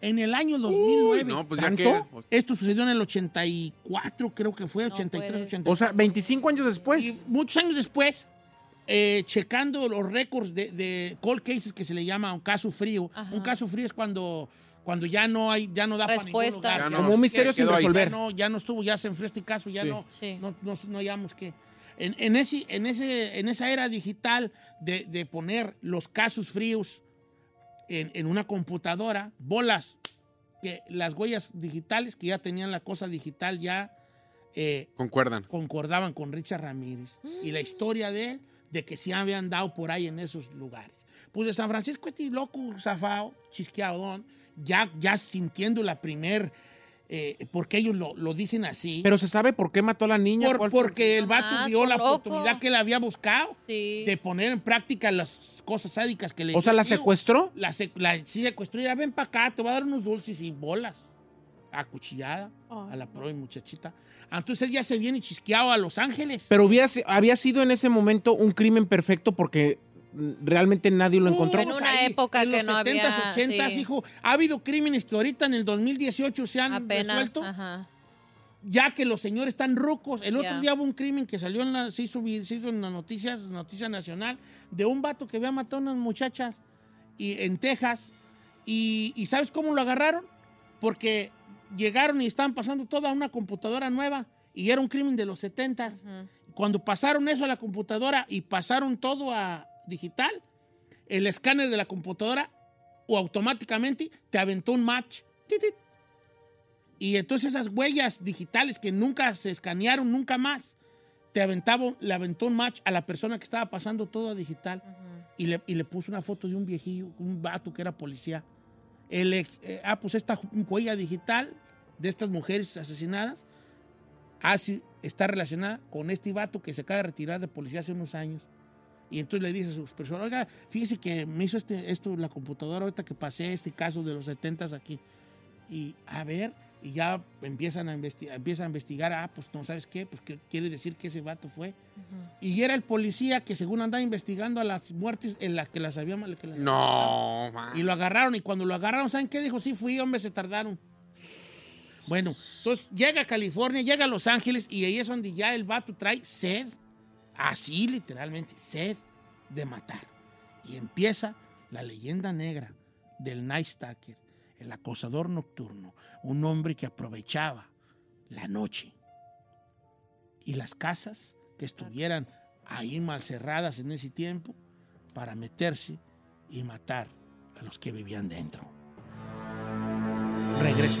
En el año 2009.
no, pues ya
¿Tanto?
que.
Esto sucedió en el 84, creo que fue,
No
83,
puede
84.
O sea, 25 años
Y
después.
muchos años después, eh, checando los récords de, de cold cases que se le llama un caso frío.
Ajá.
Un caso frío es cuando, cuando ya no hay, ya no da para ningún
Respuesta.
lugar.
Ya no.
Como un misterio
que
sin
ahí.
Ya
resolver.
no, ya no estuvo, ya se enfrió este caso, ya
Sí.
no,
Sí.
no, no, no qué. En, en ese, en, ese, en esa era digital de, de poner los casos fríos en, en una computadora, bolas, que las huellas digitales que ya tenían la cosa digital ya eh,
Concuerdan.
concordaban con Richard Ramírez y la historia de él, de que se habían dado por ahí en esos lugares. Pues de San Francisco, este loco zafao, chisqueadón, ya, ya sintiendo la primer, eh, porque ellos lo, lo dicen así,
Pero se sabe por qué mató a la niña.
por- porque el vato
Nomás,
vio la
loco.
oportunidad que él había buscado
Sí.
de poner en práctica las cosas sádicas que le
O sea, ¿la secuestró?
La, sec- la sí secuestró y era, ven para acá, te voy a dar unos dulces y bolas. Acuchillada a la pobre muchachita. Entonces él ya se viene chisqueado a Los Ángeles.
Pero si- había sido en ese momento un crimen perfecto porque realmente nadie lo encontró.
en una época
en
que
los
no
70s,
había-
80s,
sí.
hijo. Ha habido crímenes que ahorita en el 2018 se han
Apenas.
resuelto,
Ajá.
ya que los señores están rucos. El otro día hubo un crimen que salió en la, se hizo, se hizo en las noticias, noticia nacional, de un vato que había matado a unas muchachas y, en Texas. Y, y ¿sabes cómo lo agarraron? Porque llegaron y estaban pasando toda una computadora nueva y era un crimen de los 70 Cuando pasaron eso a la computadora y pasaron todo a digital, el escáner de la computadora o automáticamente te aventó un match. Y entonces esas huellas digitales que nunca se escanearon, nunca más, te aventaba, le aventó un match a la persona que estaba pasando todo a digital y, le, puso una foto de un viejillo, un vato que era policía. El eh, ah, pues esta huella digital de estas mujeres asesinadas así está relacionada con este vato que se acaba de retirar de policía hace unos años. Y entonces le dice a sus personas, oiga, fíjese que me hizo este, esto la computadora ahorita que pasé este caso de los 70 aquí. Y a ver, y ya empiezan a investigar, empiezan a investigar, ah, pues no sabes qué, pues ¿qué quiere decir que ese vato fue. Y era el policía que según andaba investigando a las muertes en las que las había mal- que las-
No, man.
y lo agarraron. Y cuando lo agarraron, ¿saben qué dijo? Sí, fui, hombre, se tardaron. Bueno, entonces llega a California, llega a Los Ángeles y ahí es donde ya el vato trae sed, así literalmente, sed de matar. Y empieza la leyenda negra del Night Stalker, el acosador nocturno, un hombre que aprovechaba la noche y las casas que estuvieran ahí mal cerradas en ese tiempo para meterse y matar a los que vivían dentro. Regreso.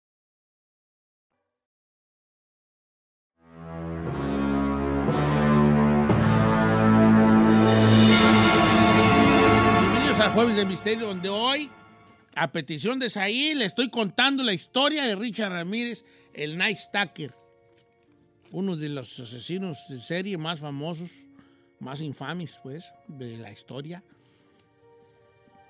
Al Jueves de Misterio, donde hoy, a petición de Saí, le estoy contando la historia de Richard Ramírez, el Night Stalker. Uno de los asesinos de serie más famosos, más infames, pues, de la historia.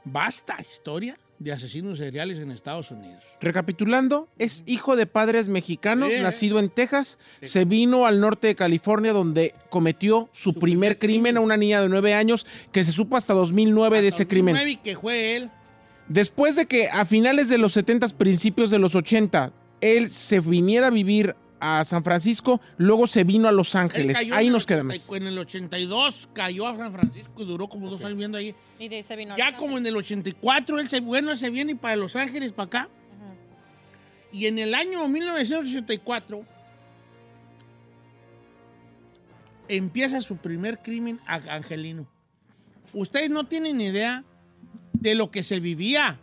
Basta historia de asesinos seriales en Estados Unidos.
Recapitulando, es hijo de padres mexicanos,
Sí.
nacido en Texas, se vino al norte de California donde cometió su primer crimen a una niña de nueve años que se supo hasta 2009 de ese crimen.
2009 y que fue él.
Después de que a finales de los 70, principios de los 80, él se viniera a vivir a San Francisco, luego se vino a Los
Él
Ángeles.
cayó
Ahí nos
80
quedamos.
En el 82 cayó a San Francisco y duró como dos años viviendo ahí.
Y de ahí se vino a
Ya
Los
como en el 84, él se, bueno, él se viene para Los Ángeles, para acá. Y en el año 1984 empieza su primer crimen a- angelino. Ustedes no tienen idea de lo que se vivía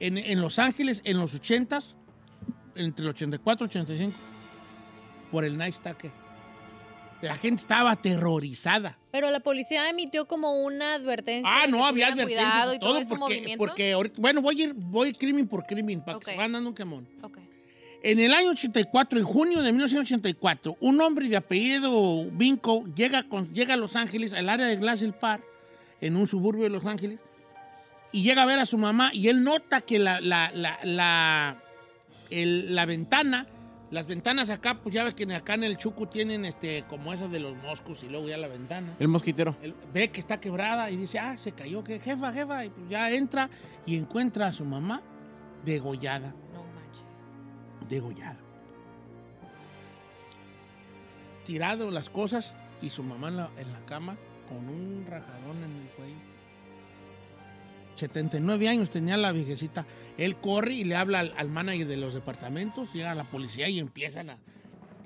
en, en Los Ángeles en los 80s, entre el 84 y 85, por el Night Stalker. La gente estaba aterrorizada.
Pero la policía emitió como una advertencia.
Ah, no, había advertencias y todo, porque, porque ahorita- bueno, voy a ir, voy crimen por crimen, para que se van dando un quemón.
Ok.
En el año 84, en junio de 1984, un hombre de apellido Vinco llega, con- llega a Los Ángeles, al área de Glassell Park, en un suburbio de Los Ángeles, y llega a ver a su mamá, y él nota que la, la, la, la, el- la ventana, las ventanas acá, pues ya ves que acá en el Chuco tienen este, como esas de los moscos, y luego ya la ventana.
El mosquitero.
Ve que está quebrada y dice, ah, se cayó, que jefa, jefa. Y pues ya entra y encuentra a su mamá degollada.
No manches.
Degollada. Tirado las cosas y su mamá en la, en la cama con un rajadón en el cuello. 79 años tenía la viejecita. Él corre y le habla al, al manager de los departamentos, llega la policía y empiezan a,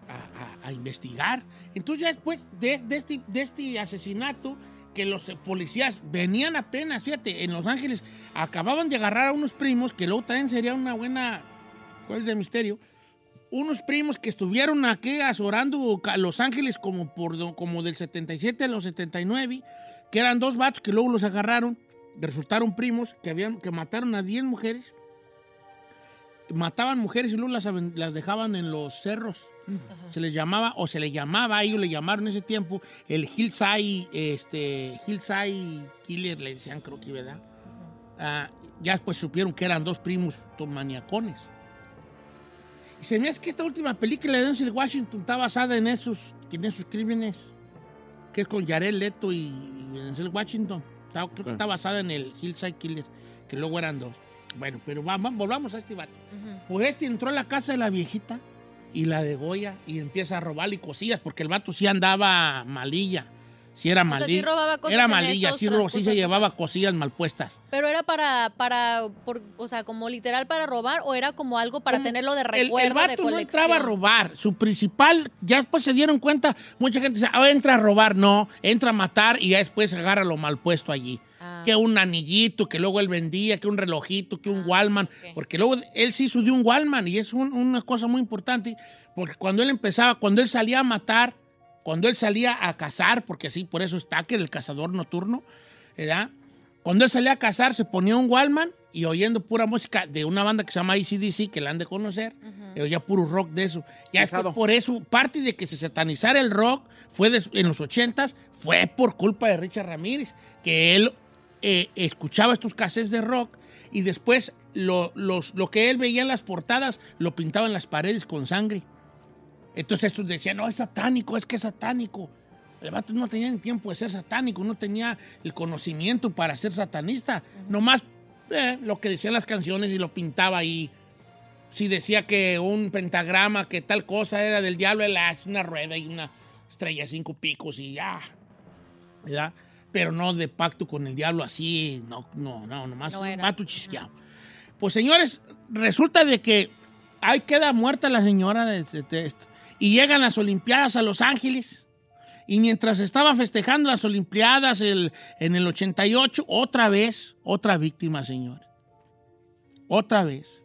a- a- a investigar. Entonces ya después de, de este, de este asesinato, que los policías venían apenas, fíjate, en Los Ángeles acababan de agarrar a unos primos, que luego también sería una buena, ¿cuál es de misterio? Unos primos que estuvieron aquí azorando ca- Los Ángeles como, por, como del 77 a los 79, que eran dos vatos que luego los agarraron, resultaron primos, que, habían, que mataron a 10 mujeres, mataban mujeres y luego las, las dejaban en los cerros. Se les llamaba, o se le llamaba, ellos le llamaron en ese tiempo, el Hillside, este, Hillside Killer, le decían, creo que, ¿verdad? Ah, ya después supieron que eran dos primos maniacones. Y se me hace que esta última película de Denzel Washington está basada en esos, en esos crímenes, que es con Jared Leto y, y Denzel Washington. Está- creo que está basada en el Hillside Killer, que luego eran dos. Bueno, pero vamos, volvamos a este vato. Pues este entró a la casa de la viejita y la de Goya y empieza a robarle cosillas porque el vato sí andaba malilla. Sí era
sea, sí
malilla.
robaba cosas
era malilla, sí, se llevaba cosillas mal puestas.
Pero era para, para, por- o sea, como literal para robar o era como algo para tenerlo de
El,
recuerdo,
el vato
de
no entraba a robar. Su principal, ya después se dieron cuenta, mucha gente dice, "Ah, entra a robar. No, entra a matar y ya después agarra lo mal puesto allí.
Ah.
Que un anillito, que luego él vendía, que un relojito, que un
Ah,
Wallman. Porque luego él sí subió un Wallman y es un- una cosa muy importante. Porque cuando él empezaba, cuando él salía a matar, cuando él salía a cazar, porque así por eso está que el cazador nocturno, ¿verdad? Cuando él salía a cazar, se ponía un Wallman y oyendo pura música de una banda que se llama ACDC, que la han de conocer, y oía puro rock de eso. Ya
Pesado.
por eso, parte de que se satanizara el rock fue en los ochentas, fue por culpa de Richard Ramírez, que él eh, escuchaba estos cassettes de rock y después lo, los- lo que él veía en las portadas lo pintaba en las paredes con sangre. Entonces estos decían, no, es satánico, es que es satánico. El vato no tenía ni tiempo de ser satánico, no tenía el conocimiento para ser satanista. Nomás eh, lo que decían las canciones y lo pintaba ahí. Si decía que un pentagrama, que tal cosa era del diablo, hace una rueda y una estrella, cinco picos y ya. ¿Verdad? Pero no de pacto con el diablo así, no, no, no, nomás
No
un vato chisqueado. Pues señores, resulta de que ahí queda muerta la señora de, de- de esto. Y llegan las Olimpiadas a Los Ángeles. Y mientras estaba festejando las Olimpiadas el- en el 88, otra vez, otra víctima, señor. Otra vez.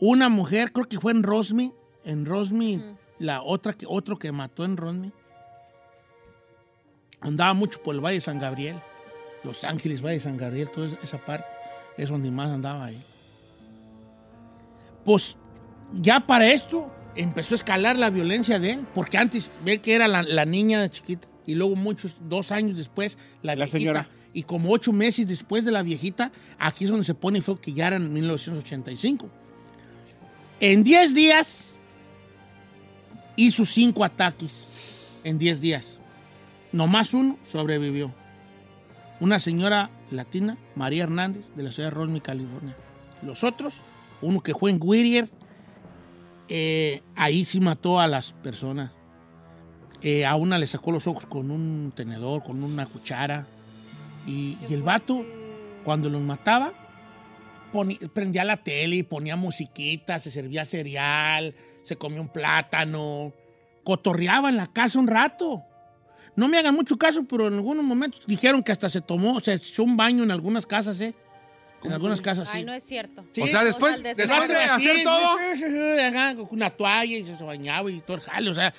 Una mujer, creo que fue en Rosme, en Rosme, la otra que, otro que mató en Rosme. Andaba mucho por el Valle de San Gabriel. Los Ángeles, Valle de San Gabriel, toda esa parte, es donde más andaba ahí. Pues ya para esto empezó a escalar la violencia de él, porque antes ve que era la, la niña chiquita y luego muchos, dos años después, la,
La
viejita.
señora.
Y como ocho meses después de la viejita, aquí es donde se pone fue que ya eran 1985. En 10 días hizo cinco ataques. En 10 días. Nomás uno sobrevivió. Una señora latina, María Hernández, de la ciudad de Rosny, California. Los otros, uno que fue en Whittier, eh, ahí sí mató a las personas. Eh, a una le sacó los ojos con un tenedor, con una cuchara. Y, y el vato, cuando los mataba, poni- prendía la tele ponía musiquita, se servía cereal, se comía un plátano, cotorreaba en la casa un rato. No me hagan mucho caso, pero en algunos momentos dijeron que hasta se tomó, se echó un baño en algunas casas, ¿eh? En algunas casas, sí.
Ay, no es cierto.
Sí.
O sea, después, después de hacer todo,
con una toalla y se bañaba y todo el jale, o sea,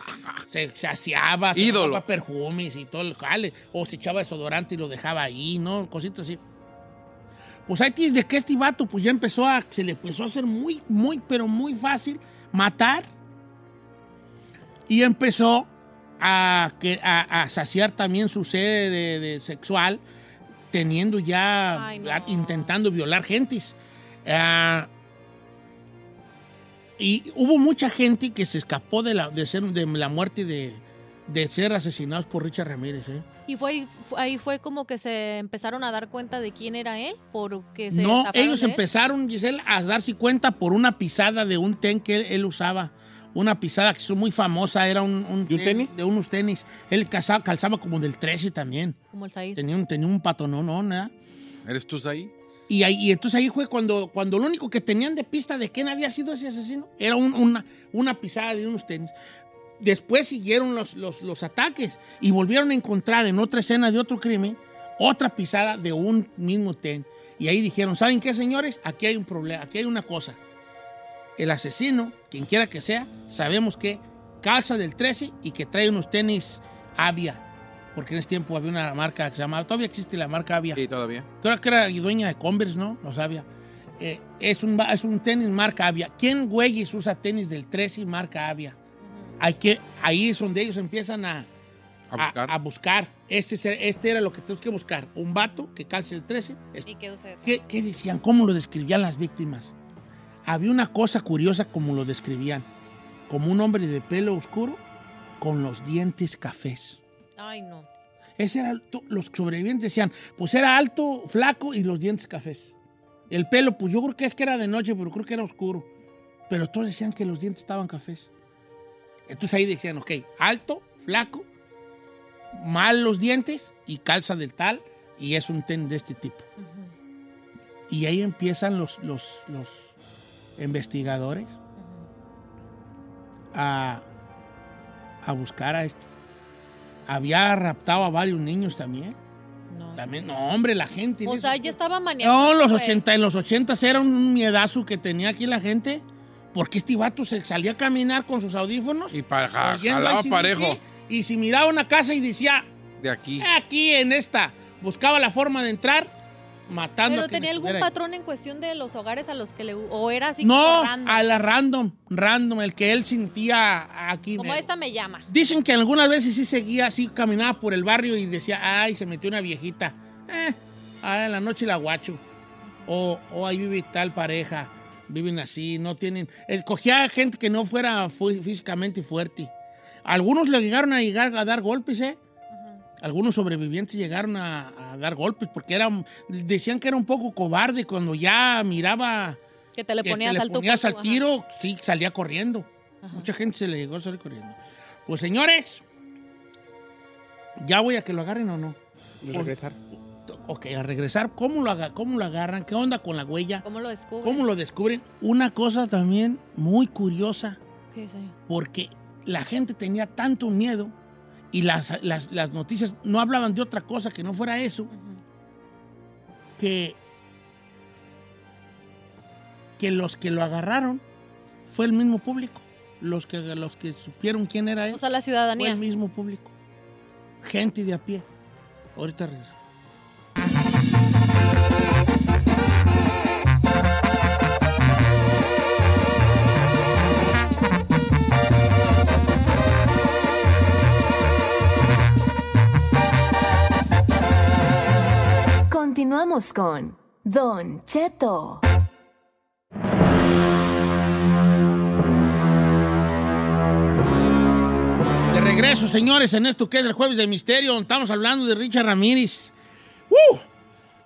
se, se aseaba, se
Ídolo.
tomaba perfumes y todo el jale, o se echaba desodorante y lo dejaba ahí, ¿no? Cositas así. Pues ahí tienes de que este vato pues ya empezó a, se le empezó a hacer muy, muy, pero muy fácil matar y empezó a, que, a, a saciar también su sed de, de sexual teniendo ya,
Ay, no.
a- intentando violar gentes. Ah, y hubo mucha gente que se escapó de la, de ser, de la muerte de, de ser asesinados por Richard Ramírez. ¿eh?
Y fue ahí- fue- como que se empezaron a dar cuenta de quién era él, porque se
No, ellos
de él.
empezaron, Giselle, a darse cuenta por una pisada de un ten que él, él usaba. Una pisada que es muy famosa, era un, un
¿De un tenis?
De unos tenis. Él calzaba, calzaba como del 13 también.
Como el Said.
Tenía un, tenía un patonón, ¿no?
¿eres tú ahí?
Y, ahí, y entonces ahí fue cuando, cuando lo único que tenían de pista de quién había sido ese asesino era un- una, una pisada de unos tenis. Después siguieron los, los, los ataques y volvieron a encontrar en otra escena de otro crimen otra pisada de un mismo ten. Y ahí dijeron, ¿saben qué, señores? Aquí hay un problema, aquí hay una cosa. El asesino, quien quiera que sea, sabemos que calza del 13 y que trae unos tenis Avia. Porque en ese tiempo había una marca que se llamaba, todavía existe la marca Avia.
Sí, todavía.
Creo que era dueña de Converse, ¿no? No sabía. Eh, es, un, es un tenis marca Avia. ¿Quién, güeyes, usa tenis del 13 y marca Avia? Hay que, ahí es donde ellos empiezan a,
A buscar.
a buscar. Este, es- este era lo que tenemos que buscar. Un vato que calce el 13. Es-
¿Y qué usted?
¿Qué, qué decían? ¿Cómo lo describían las víctimas? Había una cosa curiosa como lo describían. Como un hombre de pelo oscuro con los dientes cafés.
Ay, no.
Ese era alto- los sobrevivientes decían, pues era alto, flaco y los dientes cafés. El pelo, pues yo creo que es que era de noche, pero creo que era oscuro. Pero todos decían que los dientes estaban cafés. Entonces ahí decían, ok, alto, flaco, mal los dientes y calza del tal y es un ten de este tipo. Y ahí empiezan los, los, los investigadores a, a buscar a este. Había raptado a varios niños también.
No.
También, no, hombre, la gente. en
O sea, ya estaba maníaco.
No, los
güey.
80, en los 80 era un miedazo que tenía aquí la gente. Porque este vato se salía a caminar con sus audífonos.
Y para jalaba parejo.
Y si miraba una casa y decía,
De aquí.
aquí en esta, buscaba la forma de entrar, matando
Pero tenía algún patrón en cuestión de los hogares a los que le... O era así
No,
como random.
a la random, random, el que él sentía aquí.
Como
mero.
esta me llama.
Dicen que algunas veces sí seguía así, caminaba por el barrio y decía, ay, se metió una viejita. Eh, ah, en la noche la guacho. O, o ahí vive tal pareja. Viven así, no tienen... Escogía gente que no fuera fu- físicamente fuerte. Algunos le llegaron a llegar a dar golpes, ¿eh? Algunos sobrevivientes llegaron a, a dar golpes porque eran, decían que era un poco cobarde cuando ya miraba
Que te le
que
ponías
le
al
ponías al
ajá.
tiro, sí, salía corriendo. Mucha gente se le llegó a salir corriendo. Pues señores, ya voy a que lo agarren o no.
Y regresar.
Ok, a regresar, ¿cómo lo, cómo lo agarran? ¿Qué onda con la huella?
¿Cómo lo descubres?
¿Cómo lo descubren? Una cosa también muy curiosa,
¿Qué es eso?
porque la gente tenía tanto miedo y las, las- las noticias no hablaban de otra cosa que no fuera eso, que, que los que lo agarraron fue el mismo público. Los que, los que supieron quién era él.
O sea, la
Fue
ciudadanía.
el mismo público. Gente de a pie. Ahorita regresamos.
Continuamos con Don Cheto.
De regreso, señores, en esto que es el Jueves de Misterio. Estamos hablando de Richard Ramírez. ¡Uh!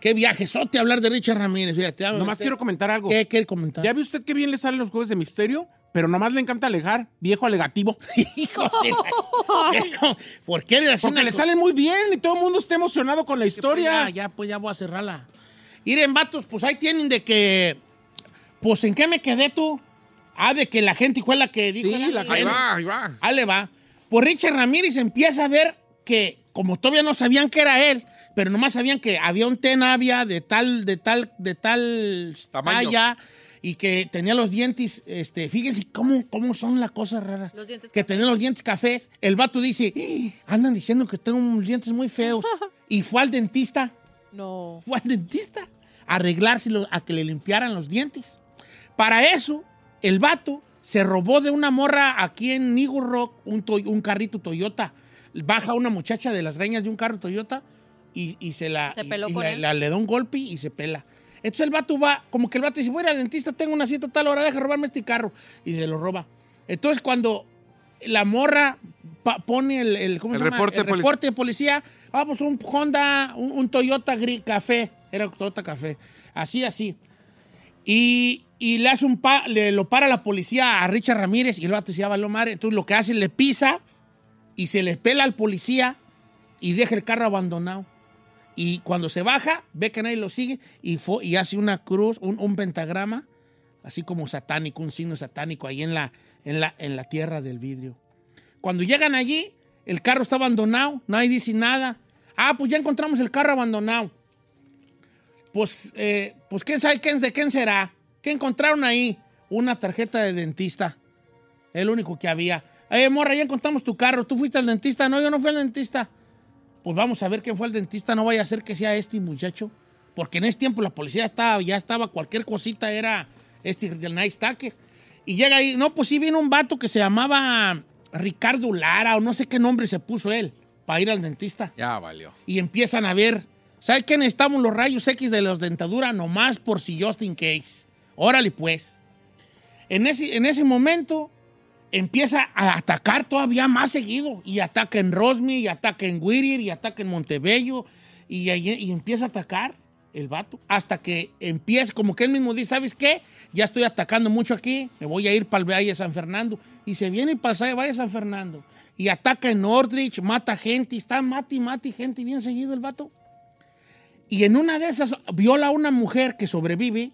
¡Qué viajesote hablar de Richard Ramírez! Fíjate,
Nomás quiero comentar algo.
¿Qué quiere comentar?
¿Ya ve usted qué bien le salen los jueves de misterio? Pero nomás le encanta alegar, viejo alegativo.
Hijo de la- Es como, ¿Por qué eres así?
Porque le salen muy bien y todo el mundo está emocionado con la historia.
Ya, ya, pues ya voy a cerrarla. Miren, vatos, pues ahí tienen de que. Pues en qué me quedé tú. Ah, de que la gente fue la que dijo.
Sí,
era-
la
Ahí va, ahí va.
Ahí le va. Pues Richard Ramírez empieza a ver que, como todavía no sabían que era él, pero nomás sabían que había un tenavia de tal, de tal, de tal
Tamaño.
talla y que tenía los dientes, este, fíjense cómo, cómo son las cosas raras.
Los dientes
que tenía los dientes cafés. El vato dice, "Ah, andan diciendo que tengo unos dientes muy feos. y fue al dentista
No.
fue al dentista a arreglárselo, a que le limpiaran los dientes. Para eso, el vato se robó de una morra aquí en Eagle Rock un, carrito Toyota. Baja una muchacha de las greñas de un carro Toyota y, y se la
Se
y-
peló
y
con
la-
él.
la- le da un golpe y se pela. Entonces el vato va, como que el vato dice, voy a ir al dentista, tengo una cita a tal hora, deja robarme este carro. Y se lo roba. Entonces cuando la morra pone el, el- ¿cómo
El
se llama?
reporte
el
de policía.
reporte de policía, ah, pues un Honda, un, un Toyota gris, café, era un Toyota café, así, así. Y, y le hace un pa, le lo para la policía a Richard Ramírez y el vato se llama madre. Entonces lo que hace, le pisa y se le pela al policía y deja el carro abandonado. Y cuando se baja, ve que nadie lo sigue y, y hace una cruz, un, un pentagrama, así como satánico, un signo satánico ahí en la, en, la, en la tierra del vidrio. Cuando llegan allí, el carro está abandonado, nadie dice nada. Ah, pues ya encontramos el carro abandonado. Pues, eh, pues quién sabe quién, de quién será. ¿Qué encontraron ahí? Una tarjeta de dentista. El único que había. Eh, morra, ya encontramos tu carro. ¿Tú fuiste al dentista? No, yo no fui al dentista. Pues vamos a ver quién fue el dentista. No vaya a ser que sea este muchacho. Porque en ese tiempo la policía estaba, ya estaba, cualquier cosita era este del Night Stacker. Y llega ahí, no, pues sí vino un vato que se llamaba Ricardo Lara o no sé qué nombre se puso él para ir al dentista
Ya valió.
y empiezan a ver. ¿Sabes qué necesitamos los rayos X de los dentadura? Nomás por si just in case. Órale, pues. En ese, en ese momento empieza a atacar todavía más seguido. Y ataca en Rosme, y ataca en Whittier, y ataca en Montebello. Y, ahí- y empieza a atacar el vato. Hasta que empieza, como que él mismo dice, ¿sabes qué? Ya estoy atacando mucho aquí, me voy a ir para el Valle San Fernando. Y se viene para el Valle San Fernando. Y ataca en Northridge, mata gente, y está mati, mati gente bien seguido el vato. Y en una de esas viola a una mujer que sobrevive,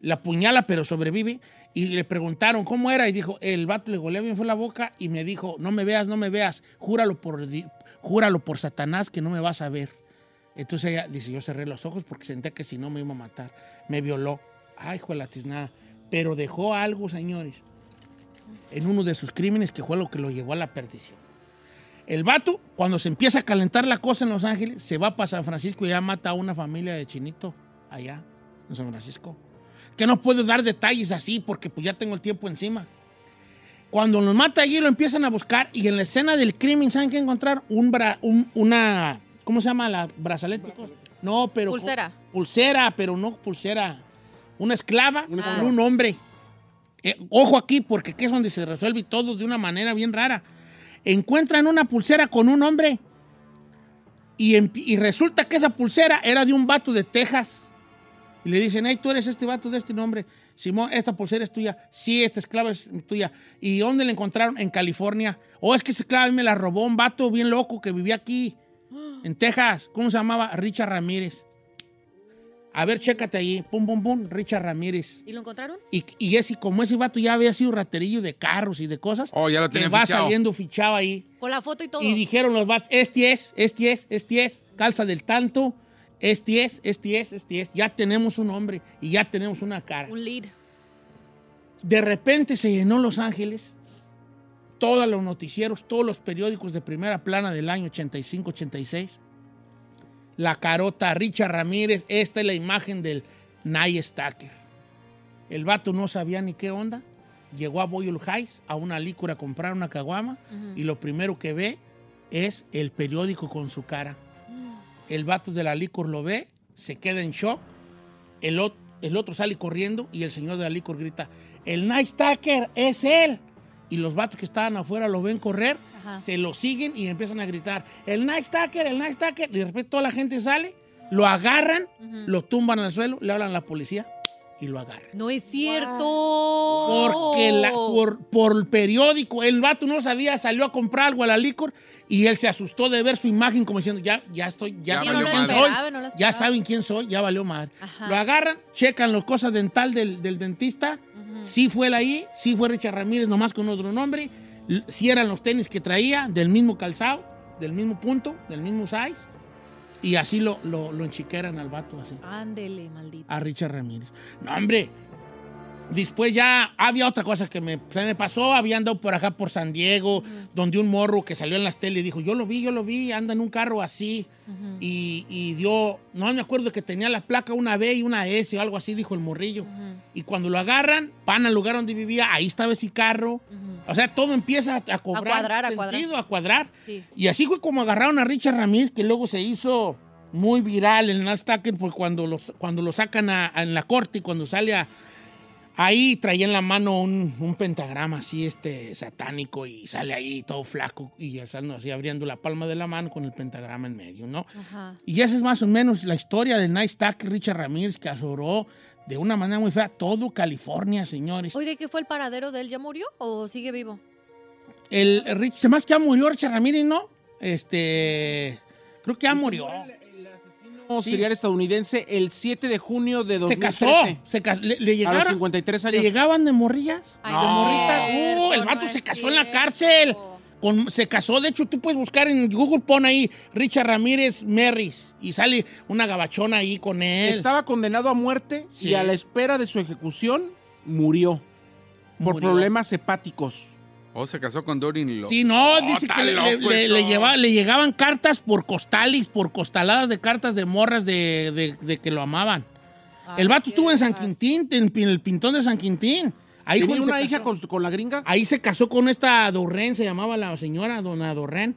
la apuñala pero sobrevive, y le preguntaron cómo era, y dijo, el vato le goleó bien fue la boca, y me dijo, no me veas, no me veas, júralo por, júralo por Satanás que no me vas a ver. Entonces ella dice, yo cerré los ojos porque senté que si no me iba a matar. Me violó. Ay, hijo de la tiznada. Pero dejó algo, señores, en uno de sus crímenes que fue lo que lo llevó a la perdición. El vato, cuando se empieza a calentar la cosa en Los Ángeles, se va para San Francisco y ya mata a una familia de chinito allá, en San Francisco. Que no puedo dar detalles así porque pues ya tengo el tiempo encima. Cuando los mata allí lo empiezan a buscar y en la escena del crimen, ¿saben qué encontrar? Un, bra- un- una, ¿cómo se llama la brazalete? No, pero...
Pulsera.
Pulsera, pero no pulsera. Una esclava
Una esclava.
un hombre. Eh, ojo aquí, porque aquí es donde se resuelve todo de una manera bien rara. Encuentran una pulsera con un hombre y, y resulta que esa pulsera era de un vato de Texas. Y le dicen, hey, tú eres este vato de este nombre. Simón, esta pulsera es tuya. Sí, esta esclava es tuya. ¿Y dónde la encontraron? En California. Oh, es que esa esclava a mí me la robó un vato bien loco que vivía aquí, en Texas. ¿Cómo se llamaba? Richard Ramírez. A ver, chécate ahí. Pum, pum, pum. Richard Ramírez.
¿Y lo encontraron?
Y, y ese, como ese vato ya había sido raterillo de carros y de cosas,
Oh, ya lo
que
tenían
va
fichado.
saliendo fichado ahí.
Con la foto y todo.
Y dijeron los vatos, este es, este es, este es, calza del tanto, este es, este es, este es. Ya tenemos un hombre y ya tenemos una cara.
Un lead.
De repente se llenó Los Ángeles, todos los noticieros, todos los periódicos de primera plana del año 85-86. La carota, Richard Ramírez, esta es la imagen del Nye Stacker. El vato no sabía ni qué onda. Llegó a Boyle Heights, a una licor a comprar una caguama, y lo primero que ve es el periódico con su cara. El vato de la licor lo ve, se queda en shock, el, ot- el otro sale corriendo y el señor de la licor grita, el Night Stalker es él. Y los vatos que estaban afuera lo ven correr,
Ajá.
se lo siguen y empiezan a gritar, el Night Stalker, el Night Stalker. Y de repente toda la gente sale, lo agarran, lo tumban al suelo, le hablan a la policía y lo agarran.
No es cierto.
Porque la- por, por el periódico, el vato no sabía, salió a comprar algo a la licor y él se asustó de ver su imagen como diciendo, ya, ya estoy, ya
Ya
saben
valió madre.
Esperaba, no
ya saben quién soy, ya valió madre.
Ajá.
Lo agarran, checan las cosas dental del, del dentista, sí fue él ahí, sí fue Richard Ramírez, nomás con otro nombre, sí eran los tenis que traía, del mismo calzado, del mismo punto, del mismo size, y así lo, lo, lo enchiqueran al vato así
Ándele, maldito.
a Richard Ramírez. No, hombre. Después ya había otra cosa que me, se me pasó. Había andado por acá, por San Diego, donde un morro que salió en las tele dijo, yo lo vi, yo lo vi, anda en un carro así. y, y dio, no me acuerdo que tenía la placa una B y una S o algo así, dijo el morrillo. Y cuando lo agarran, van al lugar donde vivía, ahí estaba ese carro. O sea, todo empieza a, a cobrar
cuadrar, a cuadrar.
sentido, a cuadrar.
Sí.
Y así fue como agarraron a Richard Ramírez, que luego se hizo muy viral en Nasdaq, porque cuando lo, cuando lo sacan a- a- en la corte y cuando sale a- ahí traía en la mano un, un pentagrama así, este, satánico, y sale ahí todo flaco, y alzando así, abriendo la palma de la mano con el pentagrama en medio, ¿no?
Ajá.
Y esa es más o menos la historia de Night Stack Richard Ramírez, que azoró de una manera muy fea todo California, señores.
Oye, ¿qué fue el paradero de él? ¿Ya murió o sigue vivo?
El, el Rich, se más que ya murió Richard Ramírez, ¿no? Este, creo que ya murió.
Serial estadounidense el 7 de junio de
Se
2013.
casó, se cas- le, le
A los 53
¿Le
años.
llegaban de morrillas?
Ay,
de
no cierto,
Uh, el vato se casó en la cárcel. Con- se casó, de hecho, tú puedes buscar en Google, pon ahí Richard Ramírez Merris y sale una gabachona ahí con él.
Estaba condenado a muerte
Sí.
y a la espera de su ejecución murió por problemas hepáticos.
O se casó con Dorin Lo.
Sí, no,
Oh,
dice que le, le-
loco
le-
eso.
le lleva- le llegaban cartas por costales, por costaladas de cartas de morras de, de- de que lo amaban.
Ay,
el vato estuvo en San. Quintín, en, en el pintón de San Quintín. Ahí
Tenía una hija con la gringa.
Ahí se casó con esta Dorren, se llamaba la señora Dona Dorren.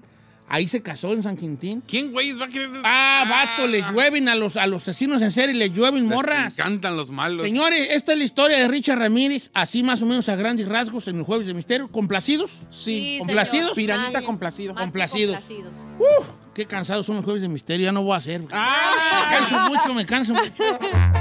Ahí se casó en San Quintín.
¿Quién, güey, va a querer...?
Ah, vato, le llueven a los, a los asesinos en serie, le llueven
Les
morras.
encantan los malos.
Señores, esta es la historia de Richard Ramírez, así más o menos a grandes rasgos en el Jueves de Misterio. ¿Complacidos?
Sí.
¿Complacidos?
señor.
Piranita
Ay,
complacido.
Complacidos.
complacidos.
Qué cansados son los Jueves de Misterio, ya no voy a hacer.
Ah,
Me canso mucho, me canso mucho.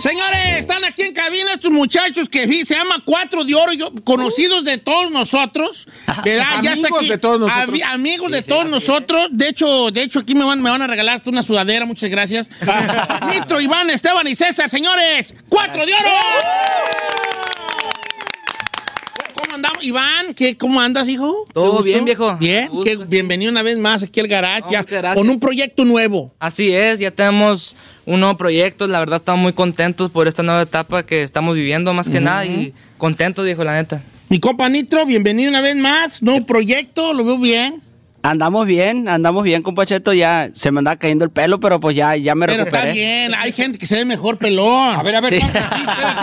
Señores, están aquí en cabina estos muchachos que se llama Cuatro de Oro, yo- conocidos de todos nosotros. ¿verdad? Ya está
Amigos
aquí.
de todos nosotros.
Ami- amigos de todos nosotros. De hecho, de hecho, aquí me van, me van a regalar hasta una sudadera, muchas gracias. Nitro, Iván, Esteban y César, señores, Cuatro de Oro. ¿Cómo andamos? Iván, ¿qué, ¿cómo andas, hijo?
Todo bien, viejo.
Bien, qué- bienvenido una vez más aquí al garage,
No,
ya, con un proyecto nuevo.
Así es, ya tenemos un nuevo proyecto. La verdad, estamos muy contentos por esta nueva etapa que estamos viviendo, más que nada. Y contentos, viejo, la neta.
Mi compa Nitro, bienvenido una vez más. Nuevo proyecto, lo veo bien.
Andamos bien, andamos bien, compa Cheto. Ya se me anda cayendo el pelo, pero pues ya, ya me
Pero
recuperé.
está bien, hay gente que se ve mejor pelón.
A ver, a ver.
Sí.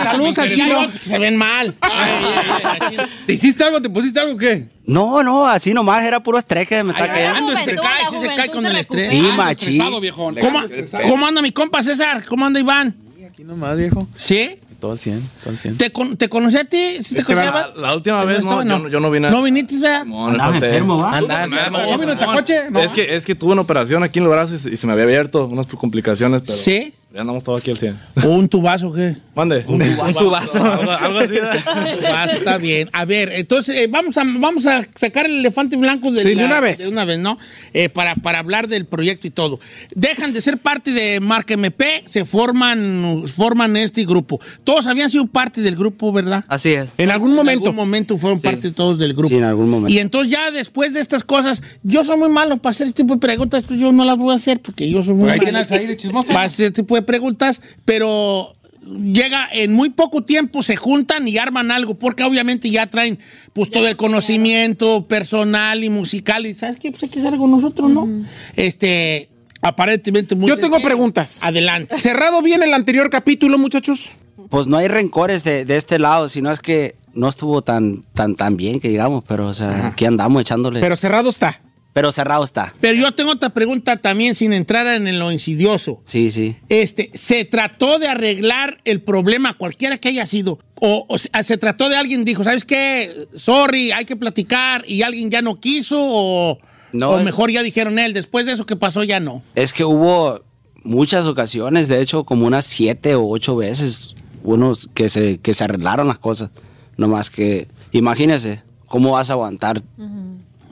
Saludos al chino. Hay otros que se ven mal.
¿Te hiciste algo? ¿Te pusiste algo o qué?
No, no, así nomás era puro estrés que me está cayendo.
Ando, se cae, sí se cae con el estrés.
Sí, machín.
¿Cómo, ¿Cómo anda mi compa César? ¿Cómo anda Iván?
Aquí nomás, viejo.
¿Sí?
Todo al 100, todo al 100.
¿Te, con- te conocí a ti? ¿Sí te
Es que
conocí,
la- la última
¿No
vez no, yo no- yo no vine a-
¿No viniste, ¿verdad?
No, no.
Andaba enfermo.
No, no, Es que, es que tuve una operación aquí en el brazo y se, y se me había abierto, unas complicaciones, pero
¿Sí?
Ya andamos todos aquí al 100.
¿Un tubazo qué?
Mande. Un,
tubazo.
Algo, algo así.
Tubazo, está bien. A ver, entonces eh, vamos, a, vamos a sacar el elefante blanco de,
Sí, de una vez.
De una vez, ¿no? Eh, para, para hablar del proyecto y todo. Dejan de ser parte de Marca MP, se forman, forman este grupo. Todos habían sido parte del grupo, ¿verdad?
Así es.
En algún
En
momento.
algún momento fueron
Sí.
parte todos del grupo.
Sí, en algún momento.
Y entonces ya después de estas cosas, yo soy muy malo para hacer este tipo de preguntas, pues yo no las voy a hacer porque yo soy muy malo
tienes ahí de chismoso.
para hacer este tipo de preguntas, pero llega en muy poco tiempo, se juntan y arman algo, porque obviamente ya traen pues todo el conocimiento personal y musical, y ¿sabes qué? Pues hay que hacer algo nosotros, ¿no? Este, aparentemente muy
Yo tengo
sencillo.
preguntas.
Adelante.
Cerrado bien el anterior capítulo, muchachos.
Pues no hay rencores de, de este lado, sino es que no estuvo tan, tan, tan bien que digamos, pero o sea, aquí andamos echándole.
Pero cerrado está.
Pero cerrado está.
Pero yo tengo otra pregunta también sin entrar en lo insidioso.
Sí, sí.
Este, ¿se trató de arreglar el problema, cualquiera que haya sido? O, o se, trató de alguien dijo, ¿sabes qué? Sorry, hay que platicar y alguien ya no quiso o,
No,
o
es-
mejor ya dijeron él, después de eso que pasó ya no.
Es que hubo muchas ocasiones, de hecho, como unas siete o ocho veces, unos que se, que se arreglaron las cosas. Nomás que, imagínese, ¿cómo vas a aguantar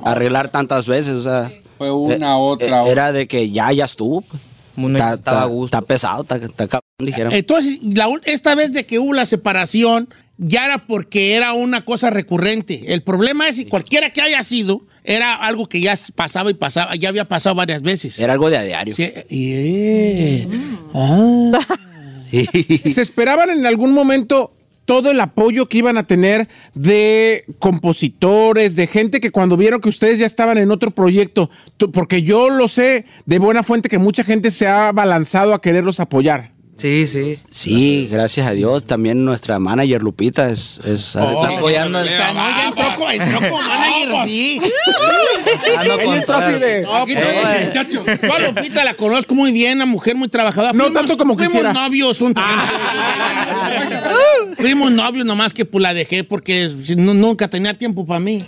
arreglar tantas veces? O sea,
Fue una,
eh,
otra,
eh,
otra.
Era de que ya, ya estuvo. Está, está-
gusto.
está pesado, está, está cabrón, dijeron.
Entonces, la esta vez de que hubo la separación, ya era porque era una cosa recurrente. El problema es, si cualquiera que haya sido, era algo que ya pasaba y pasaba, ya había pasado varias veces.
Era algo de a diario.
Sí, eh, ah.
¿Se esperaban en algún momento todo el apoyo que iban a tener de compositores, de gente que cuando vieron que ustedes ya estaban en otro proyecto, porque yo lo sé de buena fuente que mucha gente se ha balanzado a quererlos apoyar.
Sí, sí.
Sí, gracias a Dios. También nuestra manager Lupita es... es
Oh,
Está apoyando el-
está- no, ya entró, co- entró como manager, sí.
Ando con
entró así de...
Pero- Yo a Lupita la conozco muy bien, una mujer muy trabajadora.
No tanto como
fuimos
quisiera.
novios un Fuimos novios, nomás que pues la dejé porque no- nunca tenía tiempo para mí.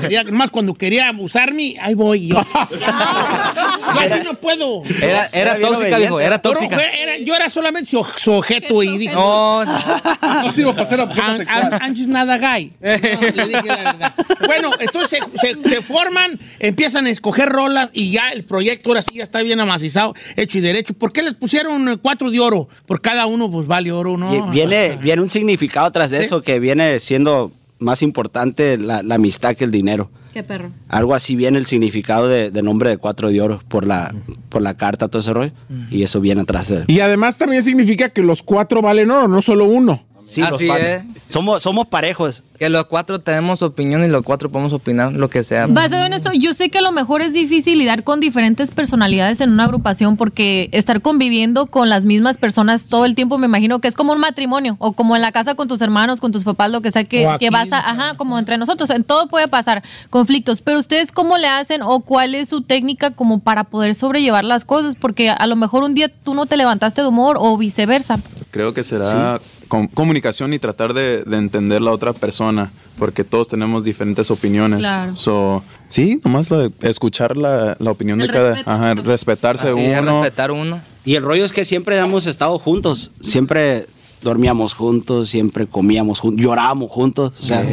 Quería- nomás cuando quería abusarme, ahí voy yo. yo así no puedo.
Era, era
Era
tóxica, dijo, era
Pero
tóxica.
fue- era- yo era solamente su, su objeto y dije,
No,
No sirvo para ser objeto
I'm,
sexual.
I'm- I'm just not a guy. No, le dije la verdad. Bueno, entonces se, se- se forman, empiezan a escoger rolas y ya el proyecto ahora sí ya está bien amacizado, hecho y derecho. ¿Por qué les pusieron eh, cuatro de oro? Por cada uno, pues vale oro, ¿no?
Y Viene, viene un significado tras de
¿Sí?
eso que viene siendo más importante la, la amistad que el dinero.
Qué perro.
Algo así viene el significado de, de nombre de cuatro de oro por la, por la carta, todo ese rollo. Y eso viene atrás de
Y además también significa que los cuatro valen oro, no solo uno.
Sí,
Así es.
Somos, somos parejos.
que los cuatro tenemos opinión y los cuatro podemos opinar lo que sea.
Basado en esto, yo sé que a lo mejor es difícil lidiar con diferentes personalidades en una agrupación porque estar conviviendo con las mismas personas todo el tiempo me imagino que es como un matrimonio o como en la casa con tus hermanos, con tus papás, lo que sea que, que vas a, ajá, como entre nosotros, en todo puede pasar conflictos, pero ustedes cómo le hacen o cuál es su técnica como para poder sobrellevar las cosas porque a lo mejor un día tú no te levantaste de humor o viceversa.
Creo que será com- comunicación y tratar de, de entender la otra persona, porque todos tenemos diferentes opiniones.
Claro.
So, sí, nomás la- escuchar la, la opinión
El
de cada,
respeto.
ajá, respetarse
Así es,
uno.
respetar uno.
Y el rollo es que siempre hemos estado juntos. Siempre dormíamos juntos, siempre comíamos juntos, llorábamos juntos. O sea,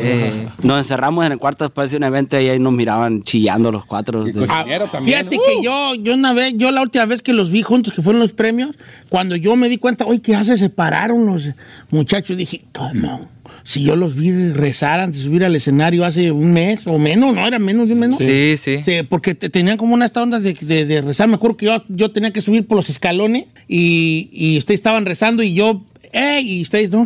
nos encerramos en el cuarto después de un evento y ahí nos miraban chillando los cuatro. De-
Ah,
Dinero también.
Fíjate que yo, yo una vez, yo la última vez que los vi juntos, que fueron los premios, cuando yo me di cuenta, oye, que ya se separaron los muchachos, dije, ¿cómo? Si yo los vi rezar antes de subir al escenario hace un mes o menos, ¿no? Era menos de un mes, ¿no?
Sí, sí.
Sí, porque te- tenían como unas ondas de, de- de rezar. Me acuerdo que yo, yo tenía que subir por los escalones y, y ustedes estaban rezando y yo ¡ey! Y ustedes, no,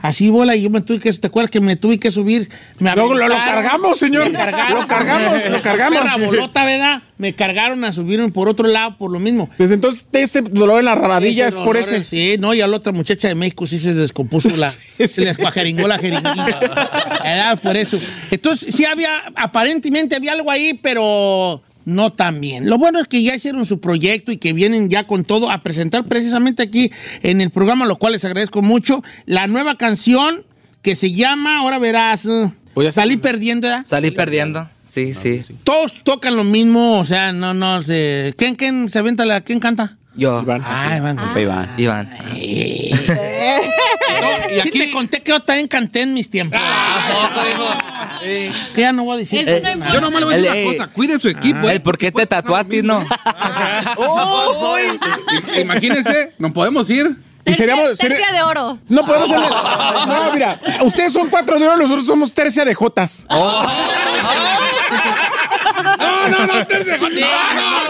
así bola, y yo me tuve que, ¿te acuerdas que me tuve que subir? Me
lo- cargamos, señor.
me cargaron.
Lo cargamos, lo cargamos.
Perra bolota, ¿verdad? Me cargaron a subirme por otro lado por lo mismo.
Desde entonces, este dolor en la rabadilla es por ese.
Sí, no, y a la otra muchacha de México sí se descompuso la. Se les cuajeringó la jeringuilla. Era por eso. Entonces, sí había, aparentemente había algo ahí, pero no tan bien. Lo bueno es que ya hicieron su proyecto y que vienen ya con todo a presentar precisamente aquí en el programa, lo cual les agradezco mucho. La nueva canción que se llama, ahora verás, eh, Salí perdiendo, ¿verdad?
Salí perdiendo. Sí, sí.
Todos tocan lo mismo, o sea, no, no sé. ¿Quién, quién se aventa la, quién canta?
Yo.
Ah, Iván.
Iván.
Iván.
Sí te conté que yo también canté en mis tiempos. Que ya no voy a decir.
No
Eh.
Yo nomás le voy a decir una cosa, cuide su equipo,
El
eh,
por qué te ti, no.
Imagínense, nos podemos ir.
Y seríamos.
Tercia de oro.
No podemos ser. No, mira, ustedes son cuatro de oro, nosotros somos tercia de jotas.
Oh.
No, no, no, tercia de
Sí, no,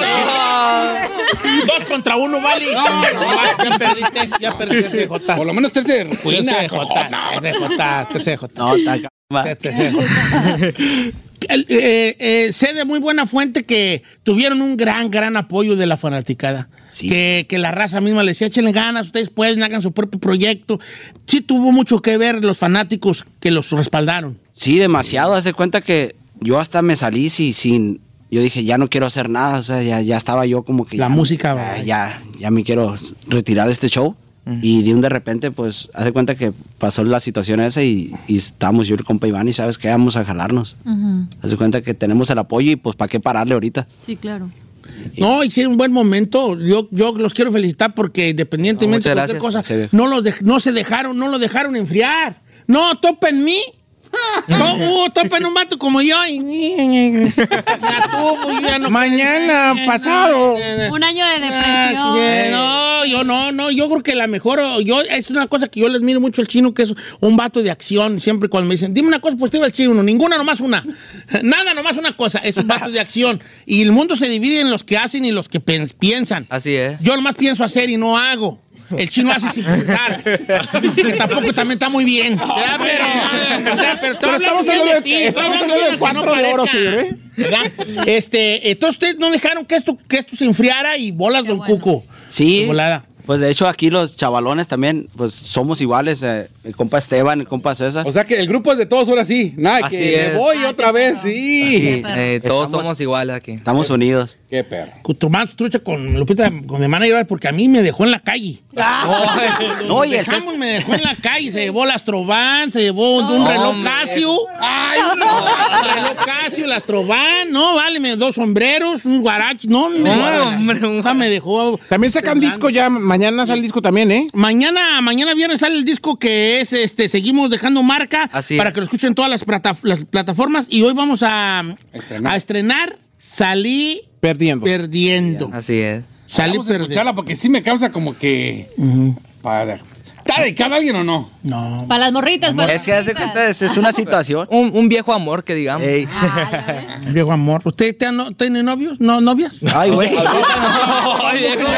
Dos contra uno, vale. ya, ya perdiste, ya perdiste J.
Por lo menos tercia de
Tercia de J. De J. De J.
No, está
de eh, eh, sé de muy buena fuente que tuvieron un gran, gran apoyo de la fanaticada. Que, que la raza misma le decía, échenle ganas, ustedes pueden, hagan su propio proyecto. Sí tuvo mucho que ver los fanáticos que los respaldaron.
Sí, demasiado. Haz de cuenta que yo hasta me salí si- sin. Yo dije, ya no quiero hacer nada. O sea, ya, ya estaba yo como que.
La
ya-
música,
Ya,
va.
ya, ya me quiero retirar de este show. Y de un de repente, pues, haz de cuenta que pasó la situación esa y, y estábamos yo y el compa Iván y sabes que vamos a jalarnos.
Ujú.
Haz de cuenta que tenemos el apoyo y pues, ¿para qué pararle ahorita?
Sí, claro.
No, hicieron un buen momento. Yo, yo los quiero felicitar porque independientemente
No,
de cualquier cosa, no, los no se dejaron, no lo dejaron enfriar. No, topen mí. No, uh, topen un vato como yo. Y, ya tuvo, yo no
Mañana, pasado.
Un año de
Ah,
depresión.
No, yo no, no, yo creo que la mejor, yo, es una cosa que yo les miro mucho al chino, que es un vato de acción, siempre cuando me dicen, dime una cosa positiva al chino, ninguna, nomás una, nada, nomás una cosa, es un vato de acción, y el mundo se divide en los que hacen y los que piensan.
Así es.
Yo nomás pienso hacer y no hago. El chino hace sin pensar. que tampoco también está muy bien. ¿verdad? Pero, o sea, pero,
Pero estamos hablando de-
ti,
estamos hablando de cuatro de oro,
parezca,
señor, ¿eh?
¿verdad? Este, entonces ustedes no dejaron que esto, que esto se enfriara y bolas, don Cuco.
Sí.
Volada.
Pues de hecho aquí los chavalones también, pues somos iguales. eh, el compa Esteban, el compa César.
O sea que el grupo es de todos ahora sí. Nada,
Así
que me voy otra vez, sí.
Sí, eh, todos
Estamos-
somos iguales aquí.
Estamos unidos.
Qué perro.
Tu más trucha con Lupita, con mi hermana llevar porque a mí me dejó en la calle.
No, y el
dejamos, me dejó en la calle, se llevó las Trovan, se llevó un, un reloj
hombre.
Casio. Ay, un reloj Casio, las Trovan, no, vale, me dos sombreros, un guarachi, no, me,
hombre, un-
O sea, me dejó.
También sacan disco ya. Mañana sale el disco también, ¿eh?
Mañana, mañana viernes sale el disco que es este, seguimos dejando marca
Así
para
es.
que lo escuchen todas las, plata- las plataformas y hoy vamos a
Estrenar.
a estrenar Salí
Perdiendo.
perdiendo.
Así es.
Salí
Vamos a
perdiendo.
escucharla porque sí me causa como que... Para... ¿Está dedicada a alguien o no?
No.
Para las morritas, para
Es que haz de cuenta, es, es una situación.
Un, un viejo amor que digamos.
Ey.
Viejo amor. ¿Usted te ha no- tiene novios? ¿No, novias?
Ay, güey.
Ay, viejo.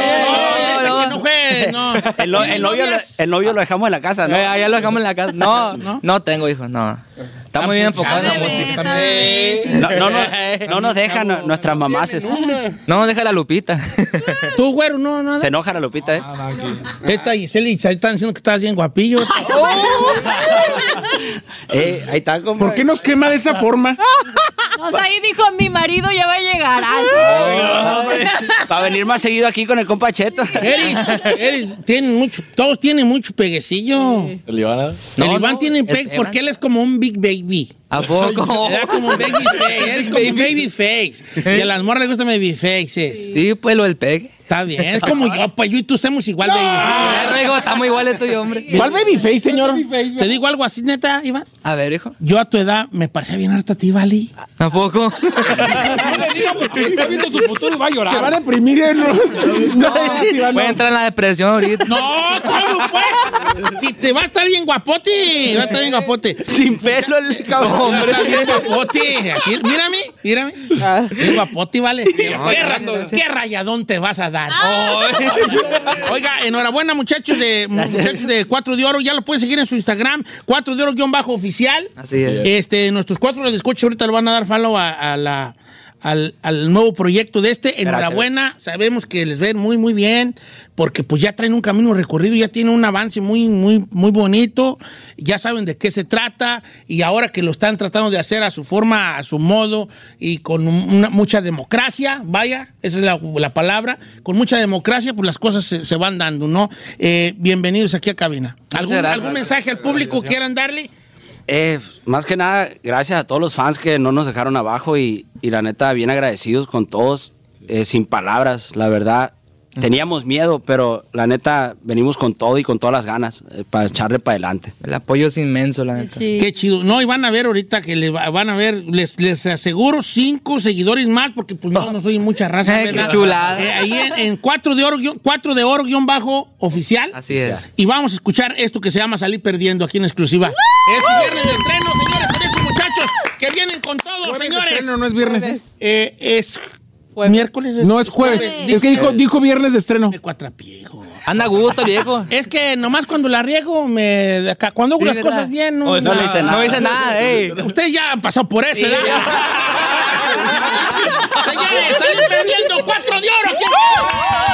No, que no juegues, no.
El, no- el novio, lo- el novio lo dejamos en la casa, ¿no?
Eh, allá lo dejamos en la casa. No,
¿No?
no, tengo hijos, no. Está muy bien enfocado en la
Bebé,
música.
No, no, nos- no nos dejan nu- nuestras mamaces.
No, deja la lupita.
Tú, güero, no, no.
Se enoja la Lupita, ¿eh?
Esta Giselle y Chay están diciendo que estás bien guapillo.
Eh, ahí está, compa.
¿Por qué nos quema de esa forma?
O sea, ahí dijo, mi marido ya va a llegar. Ay,
Para venir más seguido aquí con el compa Cheto.
Eris, Eris, tienen mucho, todos tienen mucho peguecillo.
¿El Iván?
el
No,
Iván
no,
tiene
el
pegue
Evan.
porque él es como un big baby.
¿A poco?
Era como un baby face. Eres como un baby face. Y a las morras les gustan baby faces.
Sí, pues lo del pegue.
Está bien. Es como yo, pues yo y tú somos igual, baby.
Eh, Rigo, estamos iguales tú y yo, hombre.
¿Cuál babyface, señor?
Te digo algo así, neta, Iván.
A ver, hijo.
Yo a tu edad me parecía bien harta a ti, Vali.
¿A poco?
No le diga porque está viendo su futuro y va a llorar.
Se va a deprimir. ¿eh? No, no, no.
Voy a entrar en la depresión ahorita.
No, ¿cómo pues? Si te va a estar bien guapote, va a estar bien guapote.
Sin pelo el cabrón.
Va a estar bien guapote. Así, mírame, mírame. Bien guapote, vale. ¿Qué, ra- qué rayadón te vas a dar. Oiga, enhorabuena, muchachos de, muchachos de Cuatro de Oro. Ya lo pueden seguir en su Instagram, Cuatro de Oro guion bajo oficial.
Así es.
Este, nuestros cuatro de escucha ahorita lo van a dar follow a, a la, al, al nuevo proyecto de este. Enhorabuena, sabemos que les ven muy, muy bien, porque pues ya traen un camino recorrido, ya tienen un avance muy, muy, muy bonito, ya saben de qué se trata, y ahora que lo están tratando de hacer a su forma, a su modo, y con una- mucha democracia, vaya, esa es la, la palabra, con mucha democracia, pues las cosas se, se van dando, ¿no? Eh, bienvenidos aquí a cabina. ¿Algún. ¿Algún mensaje al público quieran darle?
Eh, más que nada, gracias a todos los fans que no nos dejaron abajo y, y la neta, bien agradecidos con todos, eh, sin palabras, la verdad. Teníamos miedo, pero la neta, venimos con todo y con todas las ganas eh, para echarle para adelante.
El apoyo es inmenso, la neta.
Qué chido. No, y van a ver ahorita que le va- van a ver, les, les aseguro cinco seguidores más, porque pues no, no soy mucha raza.
Qué
¿verdad?
chulada.
Eh, ahí en, en cuatro de oro, guión- cuatro de oro guion bajo oficial.
Así es.
Y vamos a escuchar esto que se llama Salir Perdiendo aquí en exclusiva. Es viernes de estreno, señores, con estos muchachos que vienen con todo, señores.
estreno, no es viernes, ¿eh?
Eh, es miércoles.
No es jueves. Es que dijo, dijo viernes de estreno.
Anda a gusto, viejo.
Es que nomás cuando la riego, me, acá, cuando hago
Sí,
las
¿verdad?
cosas bien, no,
Oh, no le dice nada. No dice nada, ey.
Ustedes ya han pasado por eso,
Sí,
¿verdad? Señores, salen perdiendo cuatro de oro aquí.